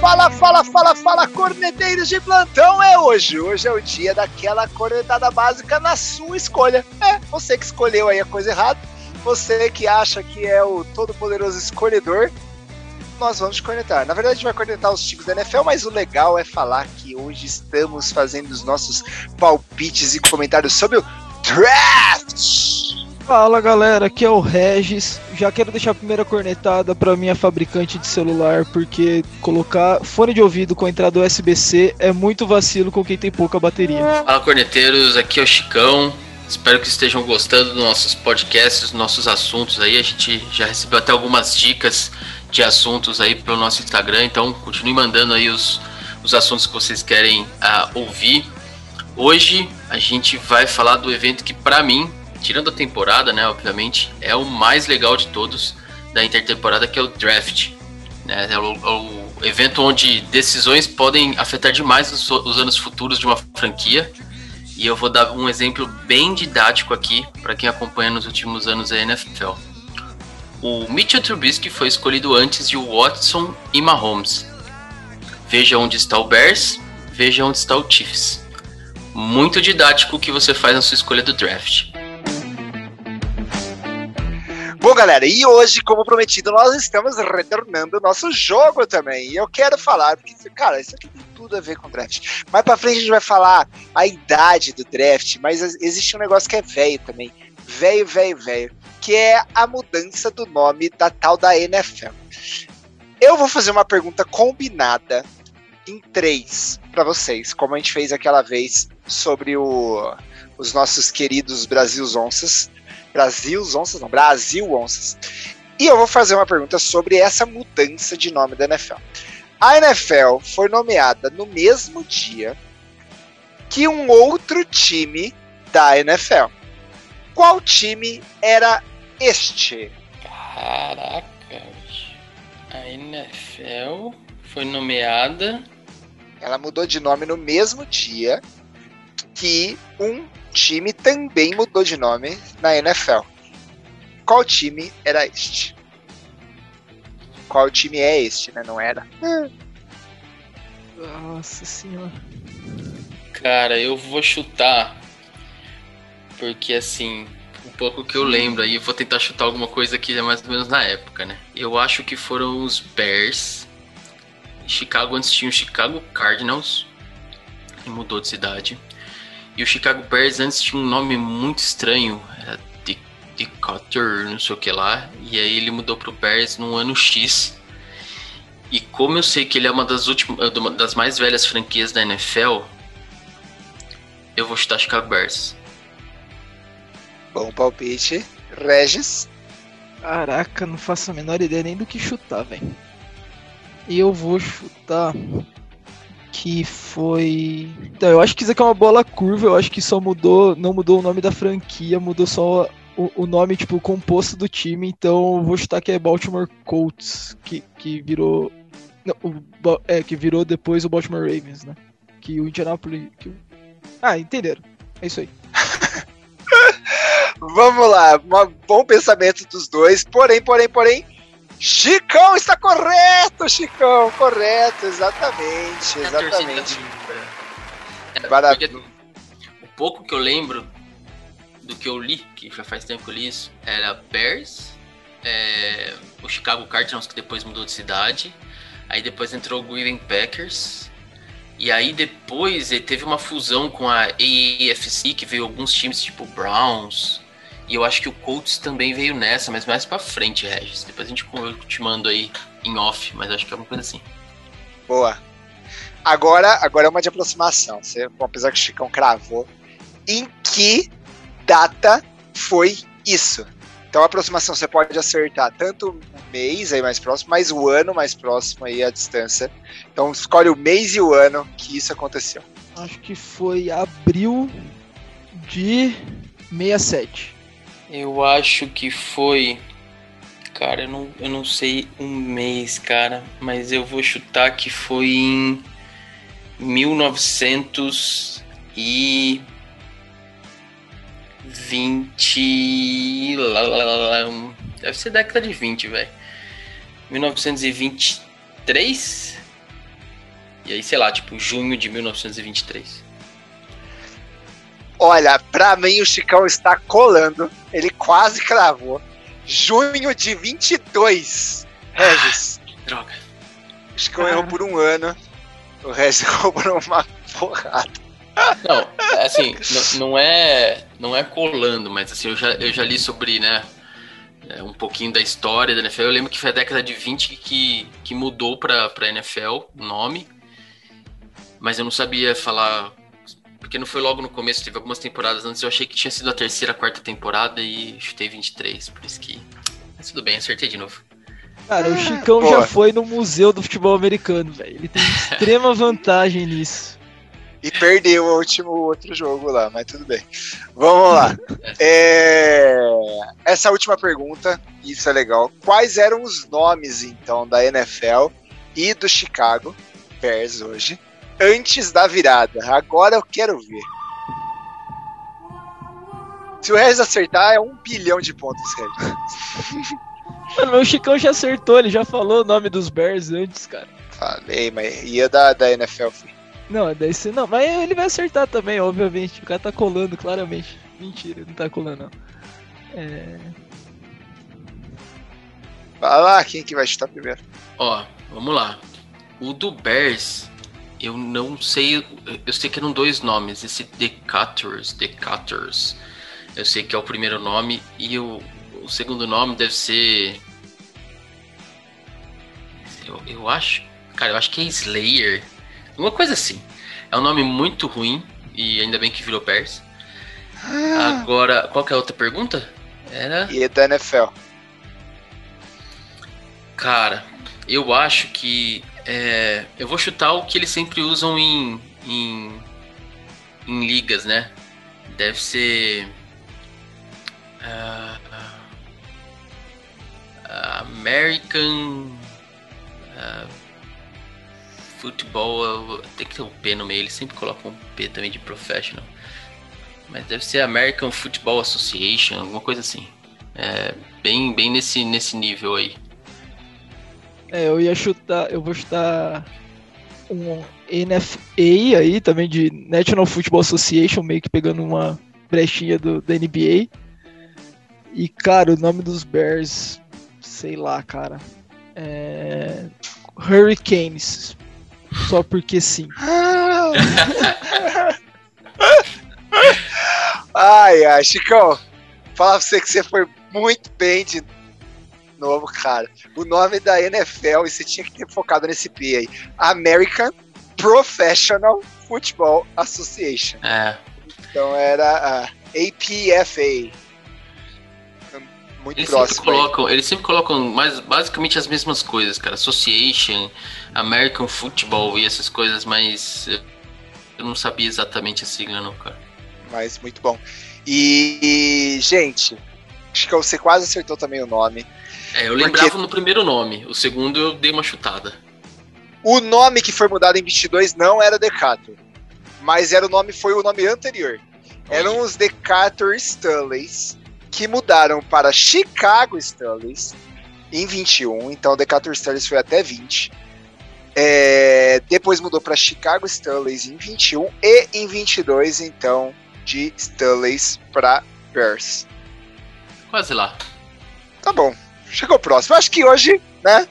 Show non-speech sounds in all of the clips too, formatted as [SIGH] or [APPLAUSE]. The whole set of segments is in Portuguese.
fala, fala, fala, fala, corneteiros de plantão é hoje. Hoje é o dia daquela cornetada básica na sua escolha. É, você que escolheu aí a coisa errada, você que acha que é o todo-poderoso escolhedor, nós vamos cornetar. Na verdade, a gente vai cornetar os times da NFL, mas o legal é falar que hoje estamos fazendo os nossos palpites e comentários sobre o draft. Fala galera, aqui é o Regis. Já quero deixar a primeira cornetada para minha fabricante de celular, porque colocar fone de ouvido com entrada USB-C é muito vacilo com quem tem pouca bateria. Fala corneteiros, aqui é o Chicão. Espero que estejam gostando dos nossos podcasts, dos nossos assuntos aí. A gente já recebeu até algumas dicas de assuntos aí pelo nosso Instagram, então continue mandando aí os, os assuntos que vocês querem uh, ouvir. Hoje a gente vai falar do evento que para mim, tirando a temporada, né, obviamente, é o mais legal de todos da intertemporada, que é o draft. Né? É o, o evento onde decisões podem afetar demais os, os anos futuros de uma franquia. E eu vou dar um exemplo bem didático aqui para quem acompanha nos últimos anos a NFL. O Mitchell Trubisky foi escolhido antes de Watson e Mahomes. Veja onde está o Bears, veja onde está o Chiefs. Muito didático o que você faz na sua escolha do draft. Bom, galera, e hoje, como prometido, nós estamos retornando o nosso jogo também. E eu quero falar, porque, cara, isso aqui tem tudo a ver com draft. Mais pra frente a gente vai falar a idade do draft, mas existe um negócio que é velho também. Velho, velho, velho que é a mudança do nome da tal da NFL. Eu vou fazer uma pergunta combinada em três para vocês, como a gente fez aquela vez sobre o, os nossos queridos Brasil Onças. Brasil Onças, não, Brasil Onças. E eu vou fazer uma pergunta sobre essa mudança de nome da NFL. A NFL foi nomeada no mesmo dia que um outro time da NFL. Qual time era este. Caracas. A NFL foi nomeada. Ela mudou de nome no mesmo dia que um time também mudou de nome na NFL. Qual time era este? Qual time é este, né? Não era? Nossa senhora. Cara, eu vou chutar. Porque assim, pouco que eu lembro aí, eu vou tentar chutar alguma coisa que é mais ou menos na época, né? Eu acho que foram os Bears. Chicago antes tinha o Chicago Cardinals, e mudou de cidade. E o Chicago Bears antes tinha um nome muito estranho, era Decotter, não sei o que lá. E aí ele mudou pro Bears no ano X. E como eu sei que ele é uma das últimas, uma das mais velhas franquias da NFL, eu vou chutar Chicago Bears. Bom palpite. Regis. Caraca, não faço a menor ideia nem do que chutar, velho. E eu vou chutar que foi. Então, eu acho que isso aqui é uma bola curva, eu acho que só mudou, não mudou o nome da franquia, mudou só o, o nome, tipo, o composto do time, então vou chutar que é Baltimore Colts, que, que virou. Não, o, é, que virou depois o Baltimore Ravens, né? Que o Indianapolis. Que... Ah, entenderam. É isso aí. [LAUGHS] Vamos lá, um bom pensamento dos dois. Porém, porém, porém, Chicão está correto, Chicão, correto, exatamente, é exatamente. É, Maravilha. O pouco que eu lembro do que eu li, que já faz tempo que eu li isso, era Bears, é, o Chicago Cardinals que depois mudou de cidade, aí depois entrou o Green Packers, e aí depois teve uma fusão com a AFC, que veio alguns times tipo Browns, e eu acho que o Colts também veio nessa, mas mais pra frente, Regis. Depois a gente te mando aí em off, mas acho que é uma coisa assim. Boa. Agora, agora é uma de aproximação. Você, apesar que o Chicão cravou. Em que data foi isso? Então a aproximação você pode acertar tanto o mês aí mais próximo, mas o ano mais próximo aí à distância. Então escolhe o mês e o ano que isso aconteceu. Acho que foi abril de 67. Eu acho que foi. Cara, eu não, eu não sei um mês, cara, mas eu vou chutar que foi em 1920. Deve ser década de 20, velho. 1923? E aí, sei lá, tipo, junho de 1923. Olha, pra mim o Chicão está colando. Ele quase cravou. Junho de 22. Regis. Ah, droga. O Chicão ah. errou por um ano. O Regis [LAUGHS] errou por uma porrada. Não, assim, não é, não é colando, mas assim, eu já, eu já li sobre, né, é, um pouquinho da história da NFL. Eu lembro que foi a década de 20 que, que mudou pra, pra NFL o nome, mas eu não sabia falar, porque não foi logo no começo, teve algumas temporadas antes, eu achei que tinha sido a terceira, quarta temporada e chutei 23, por isso que... Mas tudo bem, acertei de novo. Cara, o Chicão já foi no Museu do Futebol Americano, velho. Ele tem [LAUGHS] extrema vantagem nisso. E perdeu o último outro jogo lá, mas tudo bem. Vamos lá. [LAUGHS] É... Essa última pergunta, isso é legal. Quais eram os nomes, então, da NFL e do Chicago Bears hoje, antes da virada? Agora eu quero ver. Se o Regis acertar, é um bilhão de pontos, Regis. [LAUGHS] Mano, meu Chicão já acertou, ele já falou o nome dos Bears antes, cara. Falei, mas ia da, da NFL, filho. Não, daí você não, mas ele vai acertar também, obviamente. O cara tá colando claramente. Mentira, não tá colando não. É... Vai lá, quem que vai chutar primeiro? Ó, vamos lá. O do Bears, eu não sei. Eu sei que eram dois nomes. Esse Decators, Decators. Eu sei que é o primeiro nome. E o, o segundo nome deve ser. Eu, eu acho. Cara, eu acho que é Slayer. Uma coisa assim. É um nome muito ruim e ainda bem que virou Bears. Ah. Agora, qual que é a outra pergunta? Era. E é da NFL. Cara, eu acho que. É, eu vou chutar o que eles sempre usam em, em, em ligas, né? Deve ser. Uh, American. Uh, futebol tem que ter um P no meio, eles sempre colocam um P também de professional. Mas deve ser American Football Association, alguma coisa assim. É, bem, bem nesse, nesse nível aí. É, eu ia chutar, eu vou chutar um NFA aí também de National Football Association, meio que pegando uma brechinha do, da NBA. E cara, o nome dos Bears, sei lá, cara. É... Hurricanes. Só porque sim. [LAUGHS] ai, ai, Chicão. Fala pra você que você foi muito bem de novo, cara. O nome da NFL, e você tinha que ter focado nesse P aí. American Professional Football Association. É. Então era a APFA. Muito eles próximo. Sempre colocam, eles sempre colocam mais, basicamente as mesmas coisas, cara. Association, American Football e essas coisas, mas eu não sabia exatamente a sigla, não, cara. Mas muito bom. E, gente, acho que você quase acertou também o nome. É, eu lembrava no primeiro nome, o segundo eu dei uma chutada. O nome que foi mudado em 22 não era Decatur, mas era o nome foi o nome anterior. Eram os Decatur Stanleys, que mudaram para Chicago Stanleys em 21, então Decatur Stanleys foi até 20. É, depois mudou para Chicago Stanleys em 21 e em 22, então, de Stanleys para Bears. Quase lá. Tá bom, chegou próximo. Acho que hoje, né,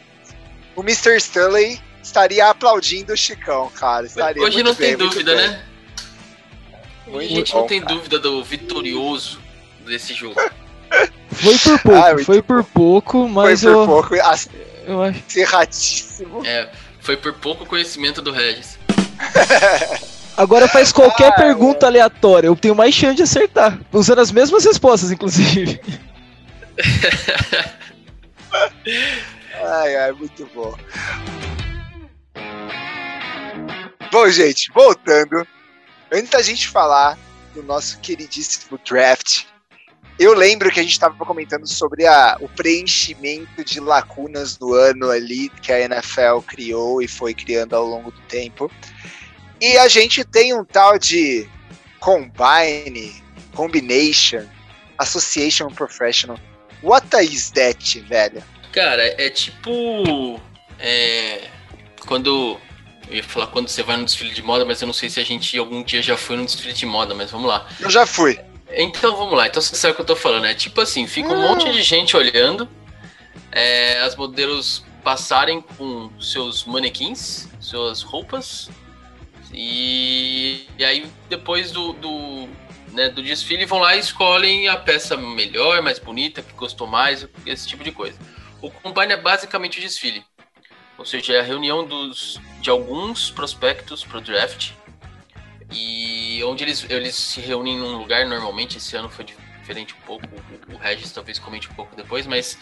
o Mr. Stanley estaria aplaudindo o Chicão, cara. Estaria hoje não bem, tem dúvida, bem. né? Hoje a gente bom, não tem cara. dúvida do vitorioso desse jogo. [LAUGHS] Foi por pouco, ah, foi por pouco, mas foi por eu... pouco, eu acho. [LAUGHS] Erradíssimo. É, foi por pouco conhecimento do Regis. [LAUGHS] Agora faz qualquer ah, pergunta é. aleatória, eu tenho mais chance de acertar. Usando as mesmas respostas, inclusive. Ai, ai, muito bom. Bom, gente, voltando. Antes da gente falar do nosso queridíssimo draft, eu lembro que a gente estava comentando sobre a, o preenchimento de lacunas no ano ali que a NFL criou e foi criando ao longo do tempo. E a gente tem um tal de Combine, Combination, Association Professional. What is that, velho? Cara, é tipo. É, quando Eu ia falar quando você vai no desfile de moda, mas eu não sei se a gente algum dia já foi no desfile de moda, mas vamos lá. Eu já fui. Então vamos lá, então você sabe o que eu tô falando, é tipo assim, fica um monte de gente olhando, é, as modelos passarem com seus manequins, suas roupas, e, e aí depois do, do, né, do desfile vão lá e escolhem a peça melhor, mais bonita, que gostou mais, esse tipo de coisa. O Combine é basicamente o desfile. Ou seja, é a reunião dos, de alguns prospectos para o draft. E onde eles, eles se reúnem num lugar, normalmente esse ano foi diferente um pouco, o, Regis talvez comente um pouco depois, mas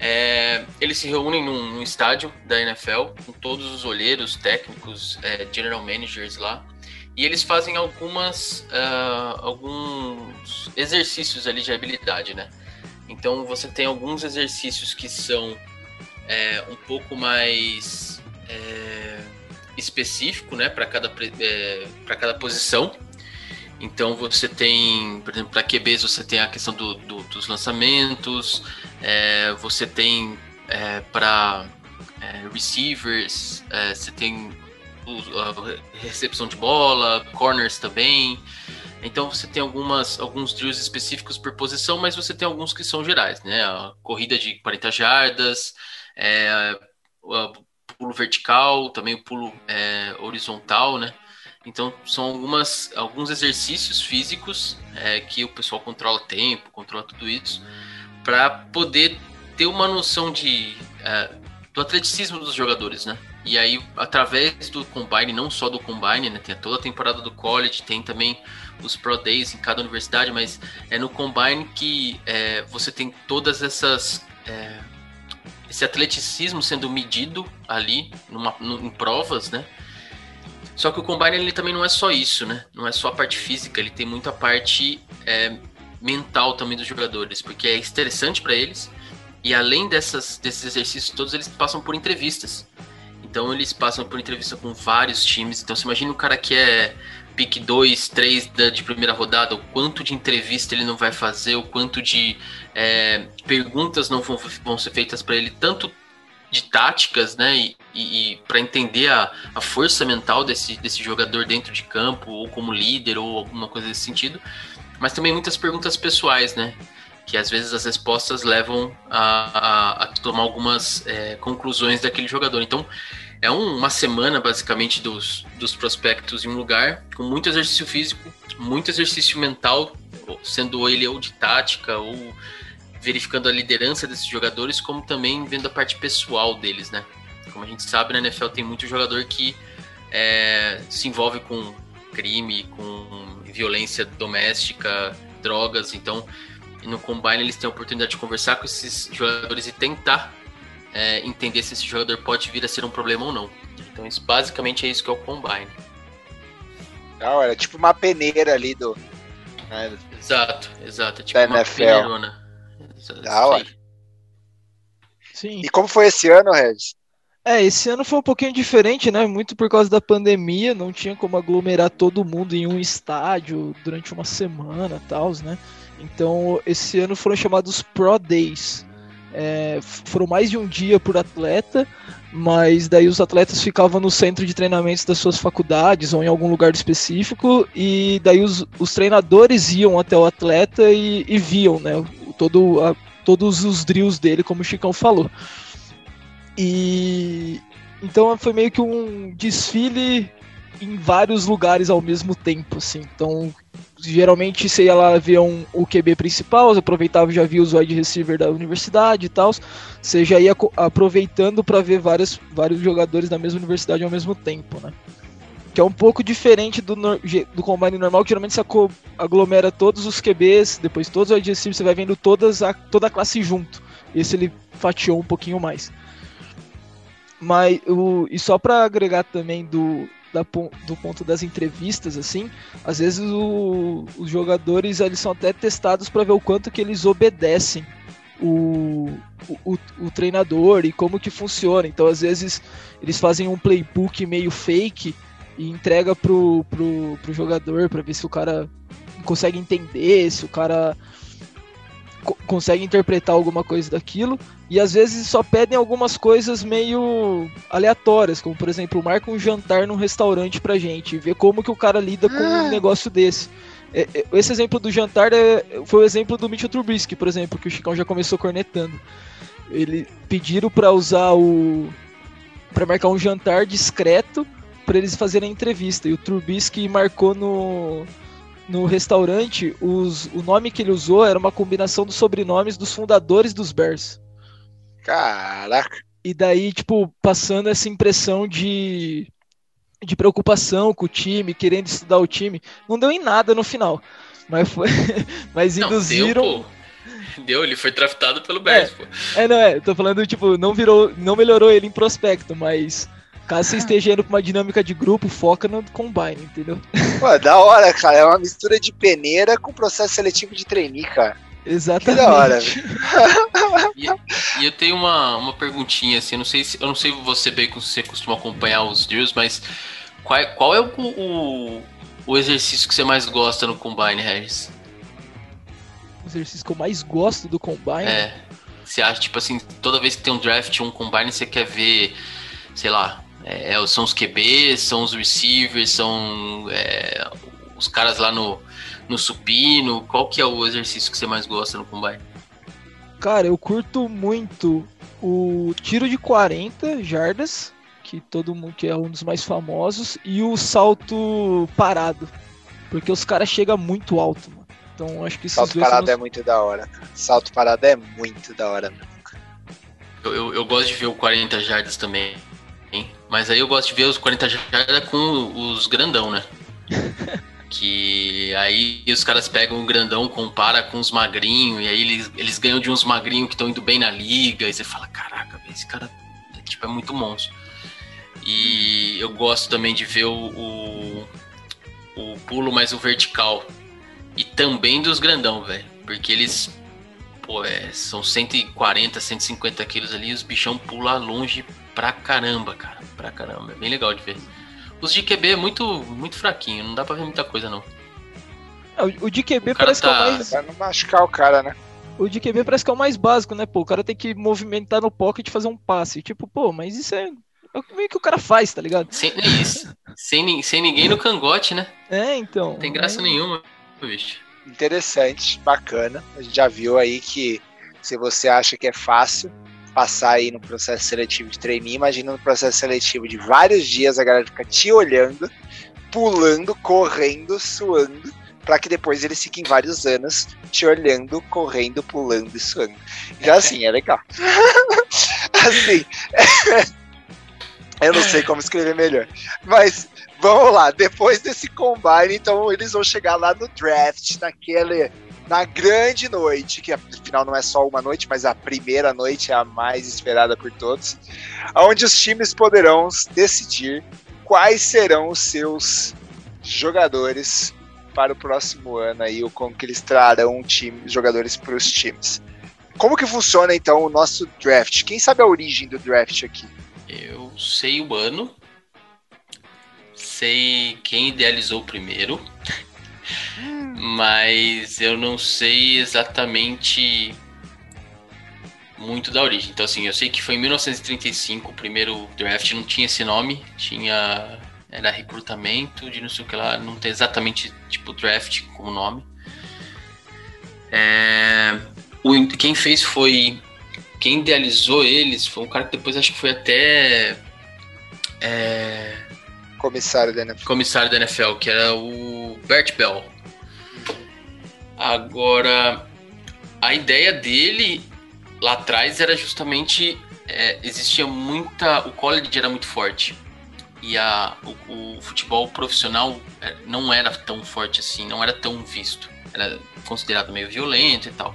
é, eles se reúnem num, num, estádio da NFL com todos os olheiros, técnicos, é, general managers lá. E eles fazem algumas, uh, alguns exercícios ali de habilidade, né? Então você tem alguns exercícios que são é, um pouco mais é, específico, né, para cada é, para cada posição. Então você tem, por exemplo, para QBs você tem a questão do, do dos lançamentos, é, você tem é, para é, receivers, é, você tem recepção de bola, corners também. Então você tem algumas, alguns drills específicos por posição, mas você tem alguns que são gerais, né? A corrida de 40 jardas, é, pulo vertical, também o pulo é, horizontal, né? Então são algumas, alguns exercícios físicos é, que o pessoal controla tempo, controla tudo isso, para poder ter uma noção de, é, do atleticismo dos jogadores, né? E aí, através do Combine, não só do Combine, né? Tem toda a temporada do college, tem também os Pro Days em cada universidade, mas é no Combine que é, você tem todas essas. É, esse atleticismo sendo medido ali numa, em provas, né? Só que o Combine ele também não é só isso, né? Não é só a parte física, ele tem muita parte é, mental também dos jogadores, porque é interessante para eles. E além dessas, desses exercícios todos, eles passam por entrevistas. Então eles passam por entrevista com vários times. Então você imagina um cara que é pick 2, 3 de primeira rodada, o quanto de entrevista ele não vai fazer, o quanto de é, perguntas não vão, vão ser feitas para ele, tanto de táticas, né, e, e, e para entender a, a força mental desse, desse jogador dentro de campo, ou como líder, ou alguma coisa desse sentido, mas também muitas perguntas pessoais, né, que às vezes as respostas levam a, a, a tomar algumas é, conclusões daquele jogador. Então, é um, uma semana basicamente dos, dos prospectos em um lugar, com muito exercício físico, muito exercício mental, sendo ele ou de tática ou verificando a liderança desses jogadores, como também vendo a parte pessoal deles, né? Como a gente sabe, na NFL tem muito jogador que é, se envolve com crime, com violência doméstica, drogas, então no Combine eles têm a oportunidade de conversar com esses jogadores e tentar é, entender se esse jogador pode vir a ser um problema ou não. Então isso basicamente é isso que é o Combine. Não, era tipo uma peneira ali do. Né? Exato, exato. É tipo da uma NFL. peneirona. Da hora. Sim. E como foi esse ano, Regis? É, esse ano foi um pouquinho diferente, né? Muito por causa da pandemia, não tinha como aglomerar todo mundo em um estádio durante uma semana, tal, né? Então, esse ano foram chamados Pro Days. É, foram mais de um dia por atleta, mas daí os atletas ficavam no centro de treinamentos das suas faculdades ou em algum lugar específico, e daí os, os treinadores iam até o atleta e, e viam né, todo, a, todos os drills dele, como o Chicão falou. E então foi meio que um desfile em vários lugares ao mesmo tempo, assim. Então, geralmente você ia lá ver um, o QB principal, aproveitava já via os wide receiver da universidade e tal. Você já ia aproveitando para ver vários, vários jogadores da mesma universidade ao mesmo tempo, né? Que é um pouco diferente do, do combine normal, que geralmente você aglomera todos os QBs, depois todos os wide receivers, você vai vendo todas a, toda a classe junto. Esse ele fatiou um pouquinho mais. Mas o, e só para agregar também do, da, do ponto das entrevistas, assim, às vezes o, os jogadores eles são até testados para ver o quanto que eles obedecem o, o, o, treinador e como que funciona. Então, às vezes, eles fazem um playbook meio fake e entrega pro, pro, pro jogador para ver se o cara consegue entender, se o cara co conseguem interpretar alguma coisa daquilo, e às vezes só pedem algumas coisas meio aleatórias, como por exemplo, marca um jantar num restaurante pra gente, ver como que o cara lida com um ah. negócio desse. É, é, esse exemplo do jantar é, foi o exemplo do Mitchell Trubisky, por exemplo, que o Chicão já começou cornetando. Ele pediram para usar o para marcar um jantar discreto para eles fazerem a entrevista e o Trubisky marcou no no restaurante os, o nome que ele usou era uma combinação dos sobrenomes dos fundadores dos Bears. Caraca. E daí, tipo, passando essa impressão de de preocupação com o time, querendo estudar o time. Não deu em nada no final. Mas foi. [LAUGHS] mas induziram. Não, deu, deu, ele foi draftado pelo Bears, é, pô. É, não, é. Tô falando, tipo, não virou. Não melhorou ele em prospecto, mas. Caso você esteja indo pra uma dinâmica de grupo, foca no combine, entendeu? Pô, da hora, cara. É uma mistura de peneira com processo seletivo de trainee, cara. Exatamente. Que da hora, e, e, eu tenho uma, uma perguntinha, assim, eu não sei se eu não sei você bem como você costuma acompanhar os drills, mas qual, qual é o, o, o exercício que você mais gosta no Combine, Harris? O exercício que eu mais gosto do Combine? É. Você acha, tipo assim, toda vez que tem um draft, um Combine, você quer ver, sei lá, é, é são os QBs, são os receivers, são é, os caras lá no no supino? Qual que é o exercício que você mais gosta no combine? Cara, eu curto muito o tiro de 40 jardas, que todo mundo que é um dos mais famosos, e o salto parado, porque os caras chegam muito alto, mano. Então acho que esses salto parado é muito da hora. Salto parado é muito da hora. Eu, eu, eu gosto de ver o 40 jardas também? Mas aí eu gosto de ver os 40 jardas com os grandão, né? [LAUGHS] Que aí os caras pegam o grandão, compara com os magrinhos, e aí eles, eles ganham de uns magrinhos que estão indo bem na liga, e você fala, caraca, esse cara é, tipo, é muito monstro. E eu gosto também de ver o, o, o pulo mais o vertical. E também dos grandão, velho. Porque eles, pô, é, são 140, 150 quilos ali, e os bichão pulam longe pra caramba, cara. Pra caramba. É bem legal de ver. Os de QB é muito, muito fraquinho, não dá pra ver muita coisa, não. É, o de QB parece tá... que é o tá- mais. Pra não machucar o cara, né? O de QB parece que é o mais básico, né? Pô, o cara tem que movimentar no pocket e fazer um passe. Tipo, pô, mas isso é. É o que o cara faz, tá ligado? Sem, é isso. sem, sem ninguém no cangote, né? É, então. Não tem graça é... nenhuma, bicho. Interessante, bacana. A gente já viu aí que se você acha que é fácil, passar aí no processo seletivo de trainee, imagina no processo seletivo de vários dias a galera fica te olhando, pulando, correndo, suando, para que depois eles fiquem vários anos te olhando, correndo, pulando e suando. Já assim, é legal. [LAUGHS] assim, [LAUGHS] eu não sei como escrever melhor, mas vamos lá, depois desse combine, então eles vão chegar lá no draft, naquele na grande noite, que afinal não é só uma noite, mas a primeira noite é a mais esperada por todos, onde os times poderão decidir quais serão os seus jogadores para o próximo ano aí, ou como que eles trarão time, jogadores para os times. Como que funciona então o nosso draft? Quem sabe a origem do draft aqui? Eu sei o ano, sei quem idealizou primeiro, mas eu não sei exatamente muito da origem. Então, assim, eu sei que foi em 1935 o primeiro draft, não tinha esse nome, tinha. Era recrutamento de não sei o que lá, não tem exatamente tipo draft como nome. É, o, quem fez foi. Quem idealizou eles foi um cara que depois acho que foi até. É, comissário da NFL. Comissário da NFL, que era o Bert Bell. Agora, a ideia dele lá atrás era justamente é, existia muita, o college era muito forte e a, o, o, futebol profissional é, não era tão forte assim, não era tão visto, era considerado meio violento e tal.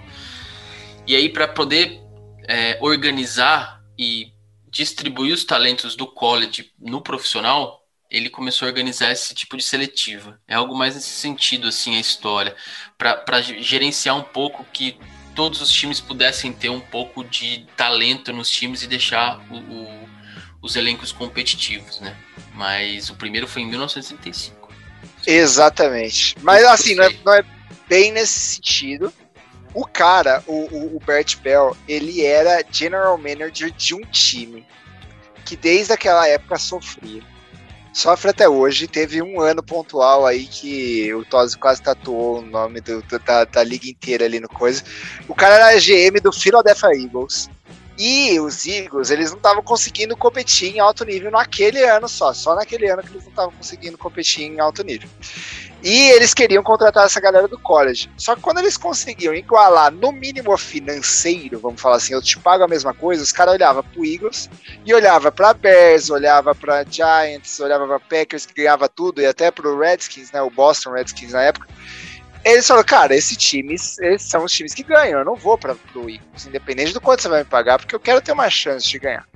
E aí para poder é, organizar e distribuir os talentos do college no profissional, ele começou a organizar esse tipo de seletiva. É algo mais nesse sentido, assim, a história. para gerenciar um pouco que todos os times pudessem ter um pouco de talento nos times e deixar o, o, os elencos competitivos, né? Mas o primeiro foi em 1935. Exatamente. Mas assim, não é, não é, bem nesse sentido. O cara, o, o, o Bert Bell, ele era general manager de um time que desde aquela época sofria. Sofre até hoje. Teve um ano pontual aí que o Tosi quase tatuou o nome do, do, da, da liga inteira ali no coisa. O cara era GM do Philadelphia Eagles. E os Eagles, eles não estavam conseguindo competir em alto nível naquele ano só. Só naquele ano que eles não estavam conseguindo competir em alto nível. E eles queriam contratar essa galera do college. Só que quando eles conseguiam igualar no mínimo financeiro, vamos falar assim, eu te pago a mesma coisa, os caras olhavam pro Eagles e olhava para Bears, olhava para Giants, olhava para Packers que ganhava tudo e até pro Redskins, né, o Boston Redskins na época eles falaram, cara, esses times, são os times que ganham, eu não vou para o Eagles, independente do quanto você vai me pagar, porque eu quero ter uma chance de ganhar.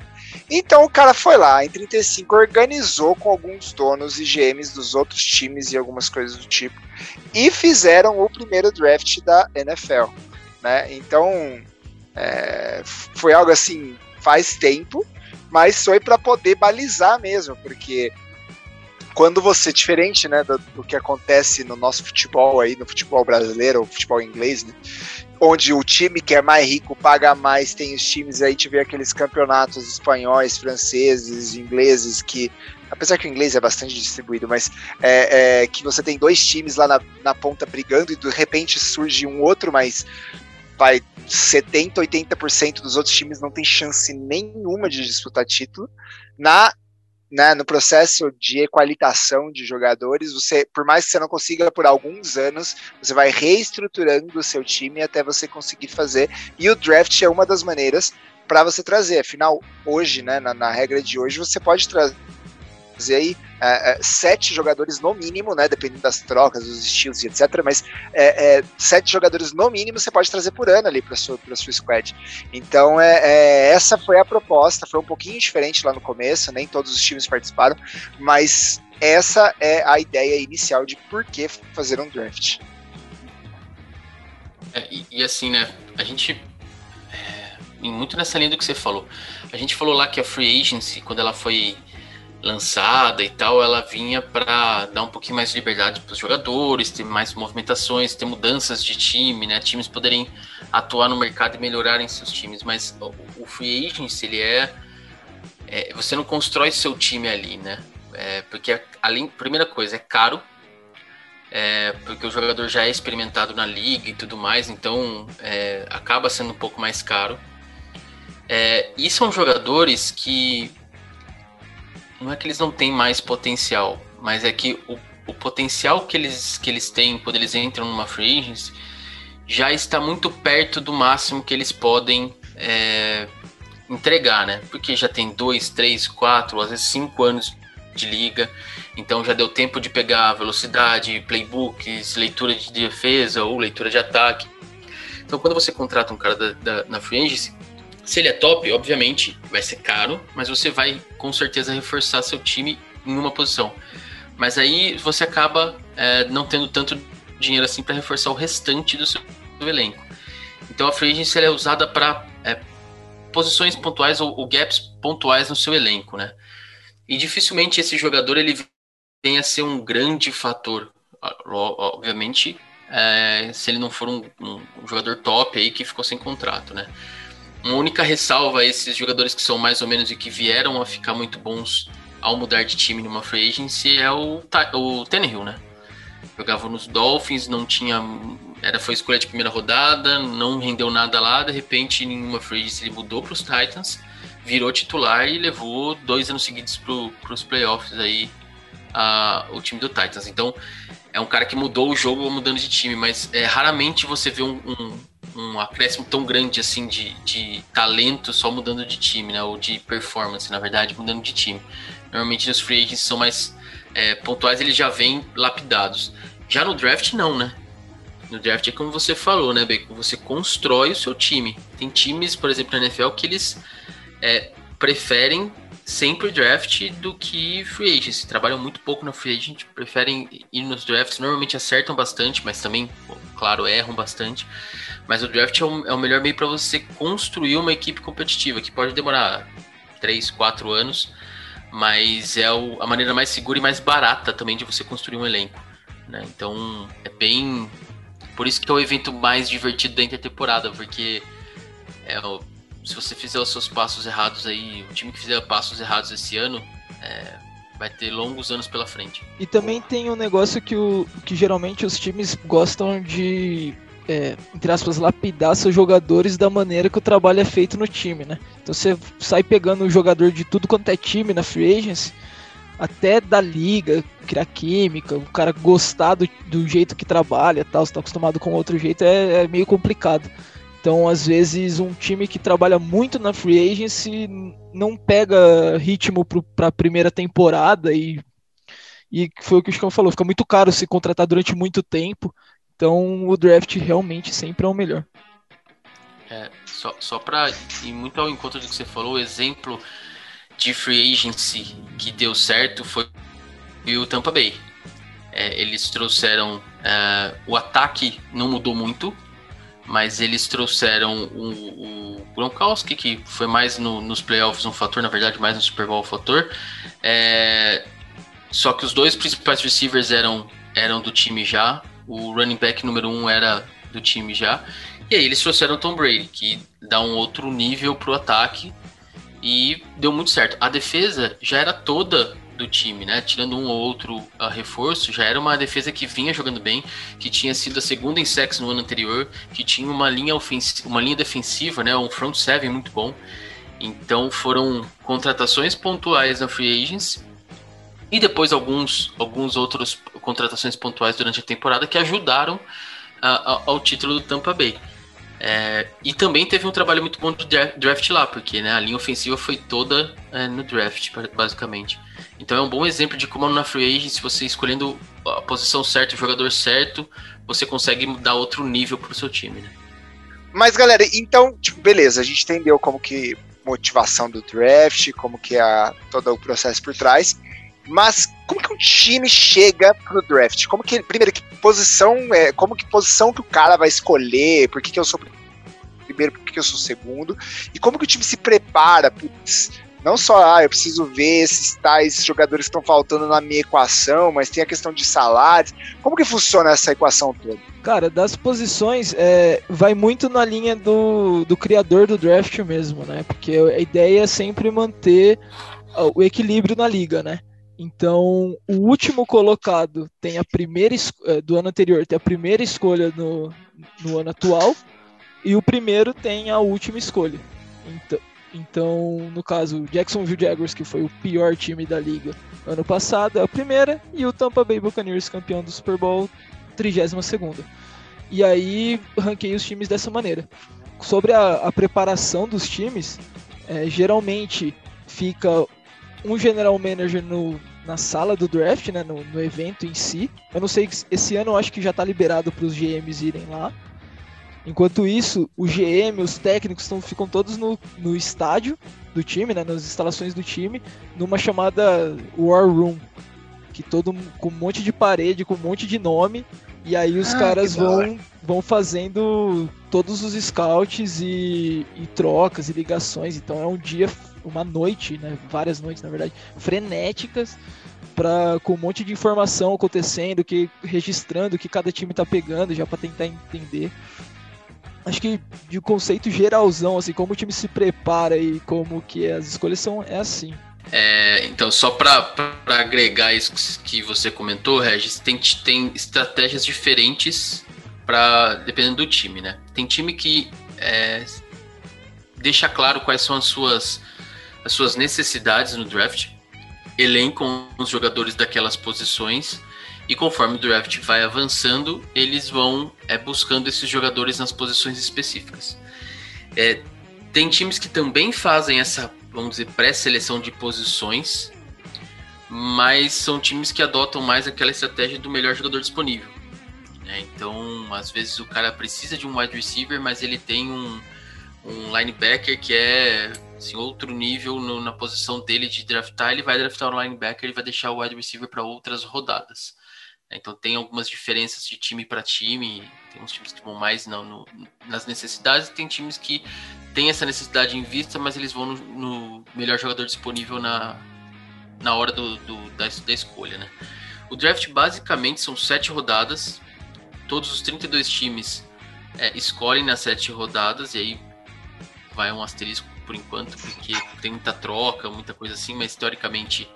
Então o cara foi lá, em 35, organizou com alguns donos e GMs dos outros times e algumas coisas do tipo, e fizeram o primeiro draft da NFL. Né? Então é, foi algo assim, faz tempo, mas foi para poder balizar mesmo, porque quando você, diferente né, do, do, que acontece no nosso futebol aí, no futebol brasileiro, ou futebol inglês, né, onde o time que é mais rico paga mais, tem os times aí, tiver aqueles campeonatos espanhóis, franceses, ingleses, que, apesar que o inglês é bastante distribuído, mas é, é, que você tem dois times lá na, na ponta brigando e de repente surge um outro, mas vai 70, 80% dos outros times não tem chance nenhuma de disputar título. Na né, no processo de equalitação de jogadores, você, por mais que você não consiga por alguns anos, você vai reestruturando o seu time até você conseguir fazer. E o draft é uma das maneiras para você trazer. Afinal, hoje, né, na, na regra de hoje, você pode trazer aí é, é, sete jogadores no mínimo, né? Dependendo das trocas, dos estilos e etc. Mas é, é, sete jogadores no mínimo você pode trazer por ano ali para sua para sua squad. Então é, é, essa foi a proposta. Foi um pouquinho diferente lá no começo, nem todos os times participaram, mas essa é a ideia inicial de por que fazer um draft. É, e, e, assim, né? A gente muito nessa linha do que você falou. A gente falou lá que a free agency, quando ela foi lançada e tal, ela vinha para dar um pouquinho mais de liberdade para os jogadores, ter mais movimentações, ter mudanças de time, né? Times poderem atuar no mercado e melhorarem seus times. Mas o, free agency ele é, é, você não constrói seu time ali, né? É, porque além, primeira coisa, é caro. É, porque o jogador já é experimentado na liga e tudo mais, então é, acaba sendo um pouco mais caro. É, e são jogadores que não é que eles não têm mais potencial, mas é que o, o potencial que eles, que eles têm quando eles entram numa free agency já está muito perto do máximo que eles podem é, entregar, né? Porque já tem dois, três, quatro, às vezes cinco anos de liga, então já deu tempo de pegar velocidade, playbooks, leitura de defesa ou leitura de ataque. Então, quando você contrata um cara da, da, na free agency, se ele é top, obviamente vai ser caro, mas você vai com certeza reforçar seu time em uma posição. Mas aí você acaba é, não tendo tanto dinheiro assim para reforçar o restante do seu elenco. Então a free agency é usada para é, posições pontuais ou, ou, gaps pontuais no seu elenco, né? E dificilmente esse jogador ele vem a ser um grande fator. Obviamente, é, se ele não for um, um, um jogador top aí que ficou sem contrato, né? Uma única ressalva a esses jogadores que são mais ou menos e que vieram a ficar muito bons ao mudar de time numa free agency é o, o Tannehill, né? Jogava nos Dolphins, não tinha. Era, foi escolha de primeira rodada, não rendeu nada lá, de repente, em uma free agency ele mudou para os Titans, virou titular e levou dois anos seguidos para os playoffs aí a, o time do Titans. Então, é um cara que mudou o jogo mudando de time, mas é, raramente você vê um, um, um acréscimo tão grande assim de, de talento só mudando de time, né? Ou de performance, na verdade, mudando de time. Normalmente os free agents são mais é, pontuais, eles já vêm lapidados. Já no draft, não, né? No draft é como você falou, né, Bacon? Você constrói o seu time. Tem times, por exemplo, na NFL, que eles é, preferem sempre draft do que free agents. Trabalham muito pouco na free agent, preferem ir nos drafts. Normalmente acertam bastante, mas também, claro, erram bastante. Mas o draft é o, é o melhor meio para você construir uma equipe competitiva, que pode demorar 3, 4 anos, mas é o, a maneira mais segura e mais barata também de você construir um elenco. Né? Então é bem Por isso que é o evento mais divertido da intertemporada, porque é, se você fizer os seus passos errados aí, o time que fizer passos errados esse ano, é, vai ter longos anos pela frente. E também tem um negócio que, o, que geralmente os times gostam de, é, entre aspas, lapidar seus jogadores da maneira que o trabalho é feito no time, né? Então você sai pegando o jogador de tudo quanto é time na free agency, até da liga, criar química, o cara gostar do, do jeito que trabalha tal, tá acostumado com outro jeito, é, é meio complicado. Então, às vezes, um time que trabalha muito na free agency não pega ritmo para a primeira temporada e, e foi o que o Chicão falou, fica muito caro se contratar durante muito tempo. Então, o draft realmente sempre é o melhor. É, só só para ir muito ao encontro do que você falou, o exemplo de free agency que deu certo foi o Tampa Bay. É, eles trouxeram. É, o ataque não mudou muito, mas eles trouxeram o, o Gronkowski, que foi mais no, nos playoffs um fator, na verdade, mais no Super Bowl um fator. É, só que os dois principais receivers eram, eram do time já, o running back número um era do time já, e aí eles trouxeram o Tom Brady, que dá um outro nível pro ataque, e deu muito certo. A defesa já era toda do time, né? Tirando um ou outro uh, reforço, já era uma defesa que vinha jogando bem, que tinha sido a segunda em sacks no ano anterior, que tinha uma linha ofensiva, uma linha defensiva, né? Um front seven muito bom. Então foram contratações pontuais na free agents e depois alguns alguns outros contratações pontuais durante a temporada que ajudaram uh, ao título do Tampa Bay. É, e também teve um trabalho muito bom de draft lá, porque né, a linha ofensiva foi toda é, no draft, basicamente. Então é um bom exemplo de como na free agent, se você escolhendo a posição certa, o jogador certo, você consegue dar outro nível pro seu time. Né? Mas galera, então, tipo, beleza, a gente entendeu como que motivação do draft, como que é todo o processo por trás. Mas como que um time chega pro draft? Como que primeiro que posição é, como que posição que o cara vai escolher? Por que, que eu sou primeiro, por que, que eu sou segundo? E como que o time se prepara? Putz, não só, ah, eu preciso ver esses tais jogadores que estão faltando na minha equação, mas tem a questão de salários. Como que funciona essa equação toda? Cara, das posições, é, vai muito na linha do, do criador do draft mesmo, né? Porque a ideia é sempre manter o equilíbrio na liga, né? Então, o último colocado tem a primeira é, do ano anterior tem a primeira escolha no, no ano atual e o primeiro tem a última escolha. Então, então, no caso, o Jacksonville Jaguars, que foi o pior time da liga ano passado, é a primeira, e o Tampa Bay Buccaneers, campeão do Super Bowl, 32 segunda. E aí, ranquei os times dessa maneira. Sobre a, a preparação dos times, é, geralmente fica um general manager no, na sala do draft, né, no, no evento em si. Eu não sei, esse ano eu acho que já está liberado para os GMs irem lá. Enquanto isso, o GM, os técnicos tão, ficam todos no, no estádio do time, né, nas instalações do time, numa chamada War Room, que todo com um monte de parede, com um monte de nome, e aí os ah, caras vão, vão fazendo todos os scouts e, e trocas e ligações. Então é um dia, uma noite, né, várias noites na verdade, frenéticas Pra, com um monte de informação acontecendo, que registrando que cada time tá pegando, já para tentar entender acho que de conceito geralzão, assim, como o time se prepara e como que as escolhas são, é assim. É, então, só para agregar isso que você comentou, Regis, tem, tem estratégias diferentes para dependendo do time, né? Tem time que é, deixa claro quais são as suas, as suas necessidades no draft, elencam os jogadores daquelas posições e conforme o draft vai avançando, eles vão é, buscando esses jogadores nas posições específicas. É, tem times que também fazem essa, vamos dizer, pré-seleção de posições, mas são times que adotam mais aquela estratégia do melhor jogador disponível. Né? Então, às vezes o cara precisa de um wide receiver, mas ele tem um, um linebacker que é assim, outro nível no, na posição dele de draftar, ele vai draftar um linebacker e vai deixar o wide receiver para outras rodadas. Então tem algumas diferenças de time para time. Tem uns times que vão mais não, no, nas necessidades, tem times que têm essa necessidade em vista, mas eles vão no, no melhor jogador disponível na, na hora do, do da, da, escolha. Né? O draft basicamente são sete rodadas todos os 32 times é, escolhem nas sete rodadas, e aí vai um asterisco por enquanto, porque tem muita troca, muita coisa assim, mas teoricamente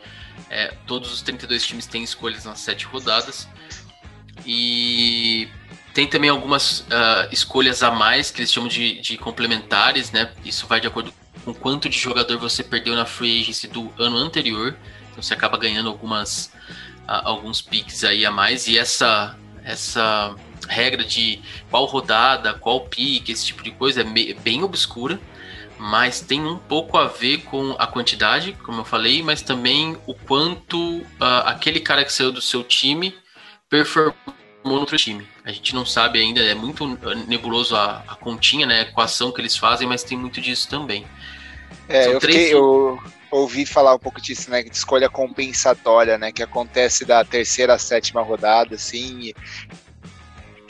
é, todos os 32 times têm escolhas nas sete rodadas. E tem também algumas uh, escolhas a mais, que eles chamam de, de complementares, né? Isso vai de acordo com quanto de jogador você perdeu na free agency do ano anterior. Então você acaba ganhando algumas, uh, alguns picks aí a mais. E essa, essa regra de qual rodada, qual pique, esse tipo de coisa é bem obscura mas tem um pouco a ver com a quantidade, como eu falei, mas também o quanto uh, aquele cara que saiu do seu time performou no outro time. A gente não sabe ainda, é muito nebuloso a, a continha, né, a equação que eles fazem, mas tem muito disso também. É, eu, três... fiquei, eu ouvi falar um pouco disso, né, de escolha compensatória, né, que acontece da terceira à sétima rodada, assim,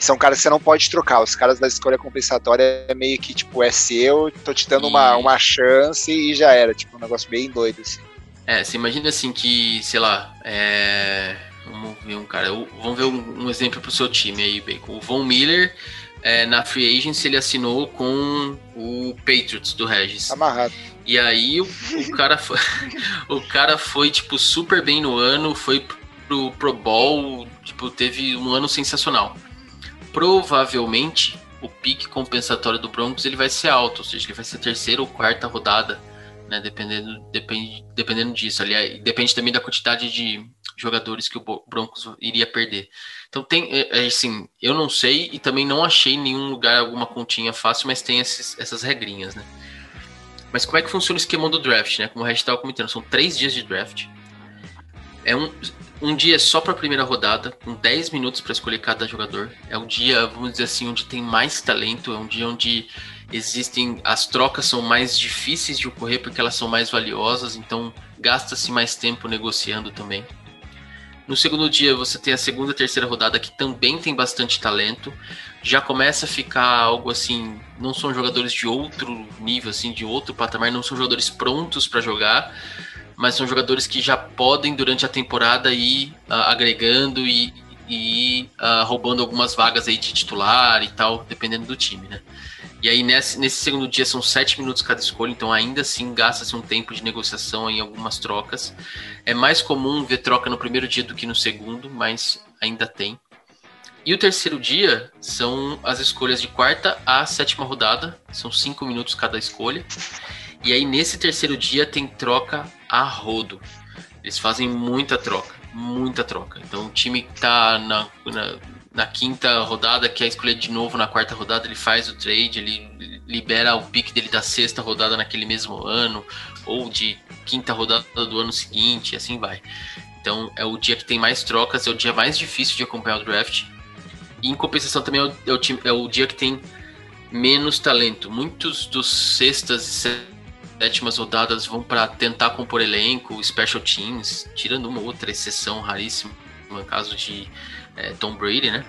são caras que você não pode trocar. Os caras da escolha compensatória é meio que, tipo, é seu, tô te dando e... uma, uma chance e já era. Tipo, um negócio bem doido, assim. É, você imagina assim que, sei lá, é... Vamos ver um cara. Vamos ver um, um exemplo pro seu time aí, Bacon. O Von Miller, é, na Free Agency, ele assinou com o Patriots do Regis. Amarrado. E aí o, o cara foi. [LAUGHS] o cara foi, tipo, super bem no ano, foi pro Pro Bowl, tipo, teve um ano sensacional provavelmente o pique compensatório do Broncos ele vai ser alto, ou seja, ele vai ser terceira ou quarta rodada, né? Dependendo, depende, dependendo disso. Aliás, depende também da quantidade de jogadores que o Broncos iria perder. Então tem, é, é, assim, eu não sei e também não achei nenhum lugar alguma continha fácil, mas tem esses, essas regrinhas, né? Mas como é que funciona o esquema do draft, né? Como o Red estava comentando, são três dias de draft. É um, um dia só para a primeira rodada, com 10 minutos para escolher cada jogador. É um dia, vamos dizer assim, onde tem mais talento, é um dia onde existem as trocas são mais difíceis de ocorrer porque elas são mais valiosas, então gasta-se mais tempo negociando também. No segundo dia você tem a segunda e terceira rodada que também tem bastante talento. Já começa a ficar algo assim, não são jogadores de outro nível assim, de outro patamar, não são jogadores prontos para jogar, mas são jogadores que já podem, durante a temporada, ir uh, agregando e, e uh, roubando algumas vagas aí de titular e tal, dependendo do time, né? E aí, nesse, nesse segundo dia, são sete minutos cada escolha, então ainda assim gasta-se um tempo de negociação em algumas trocas. É mais comum ver troca no primeiro dia do que no segundo, mas ainda tem. E o terceiro dia são as escolhas de quarta a sétima rodada, são cinco minutos cada escolha. E aí, nesse terceiro dia, tem troca a rodo. Eles fazem muita troca, muita troca. Então, o time que tá na, na, na, quinta rodada, quer escolher de novo na quarta rodada, ele faz o trade, ele libera o pique dele da sexta rodada naquele mesmo ano, ou de quinta rodada do ano seguinte, e assim vai. Então, é o dia que tem mais trocas, é o dia mais difícil de acompanhar o draft. E, em compensação, também é o, é o, time, é o dia que tem menos talento. Muitos dos sextas e sétimas rodadas vão para tentar compor elenco, special teams, tirando uma outra exceção raríssima, no caso de é, Tom Brady, né?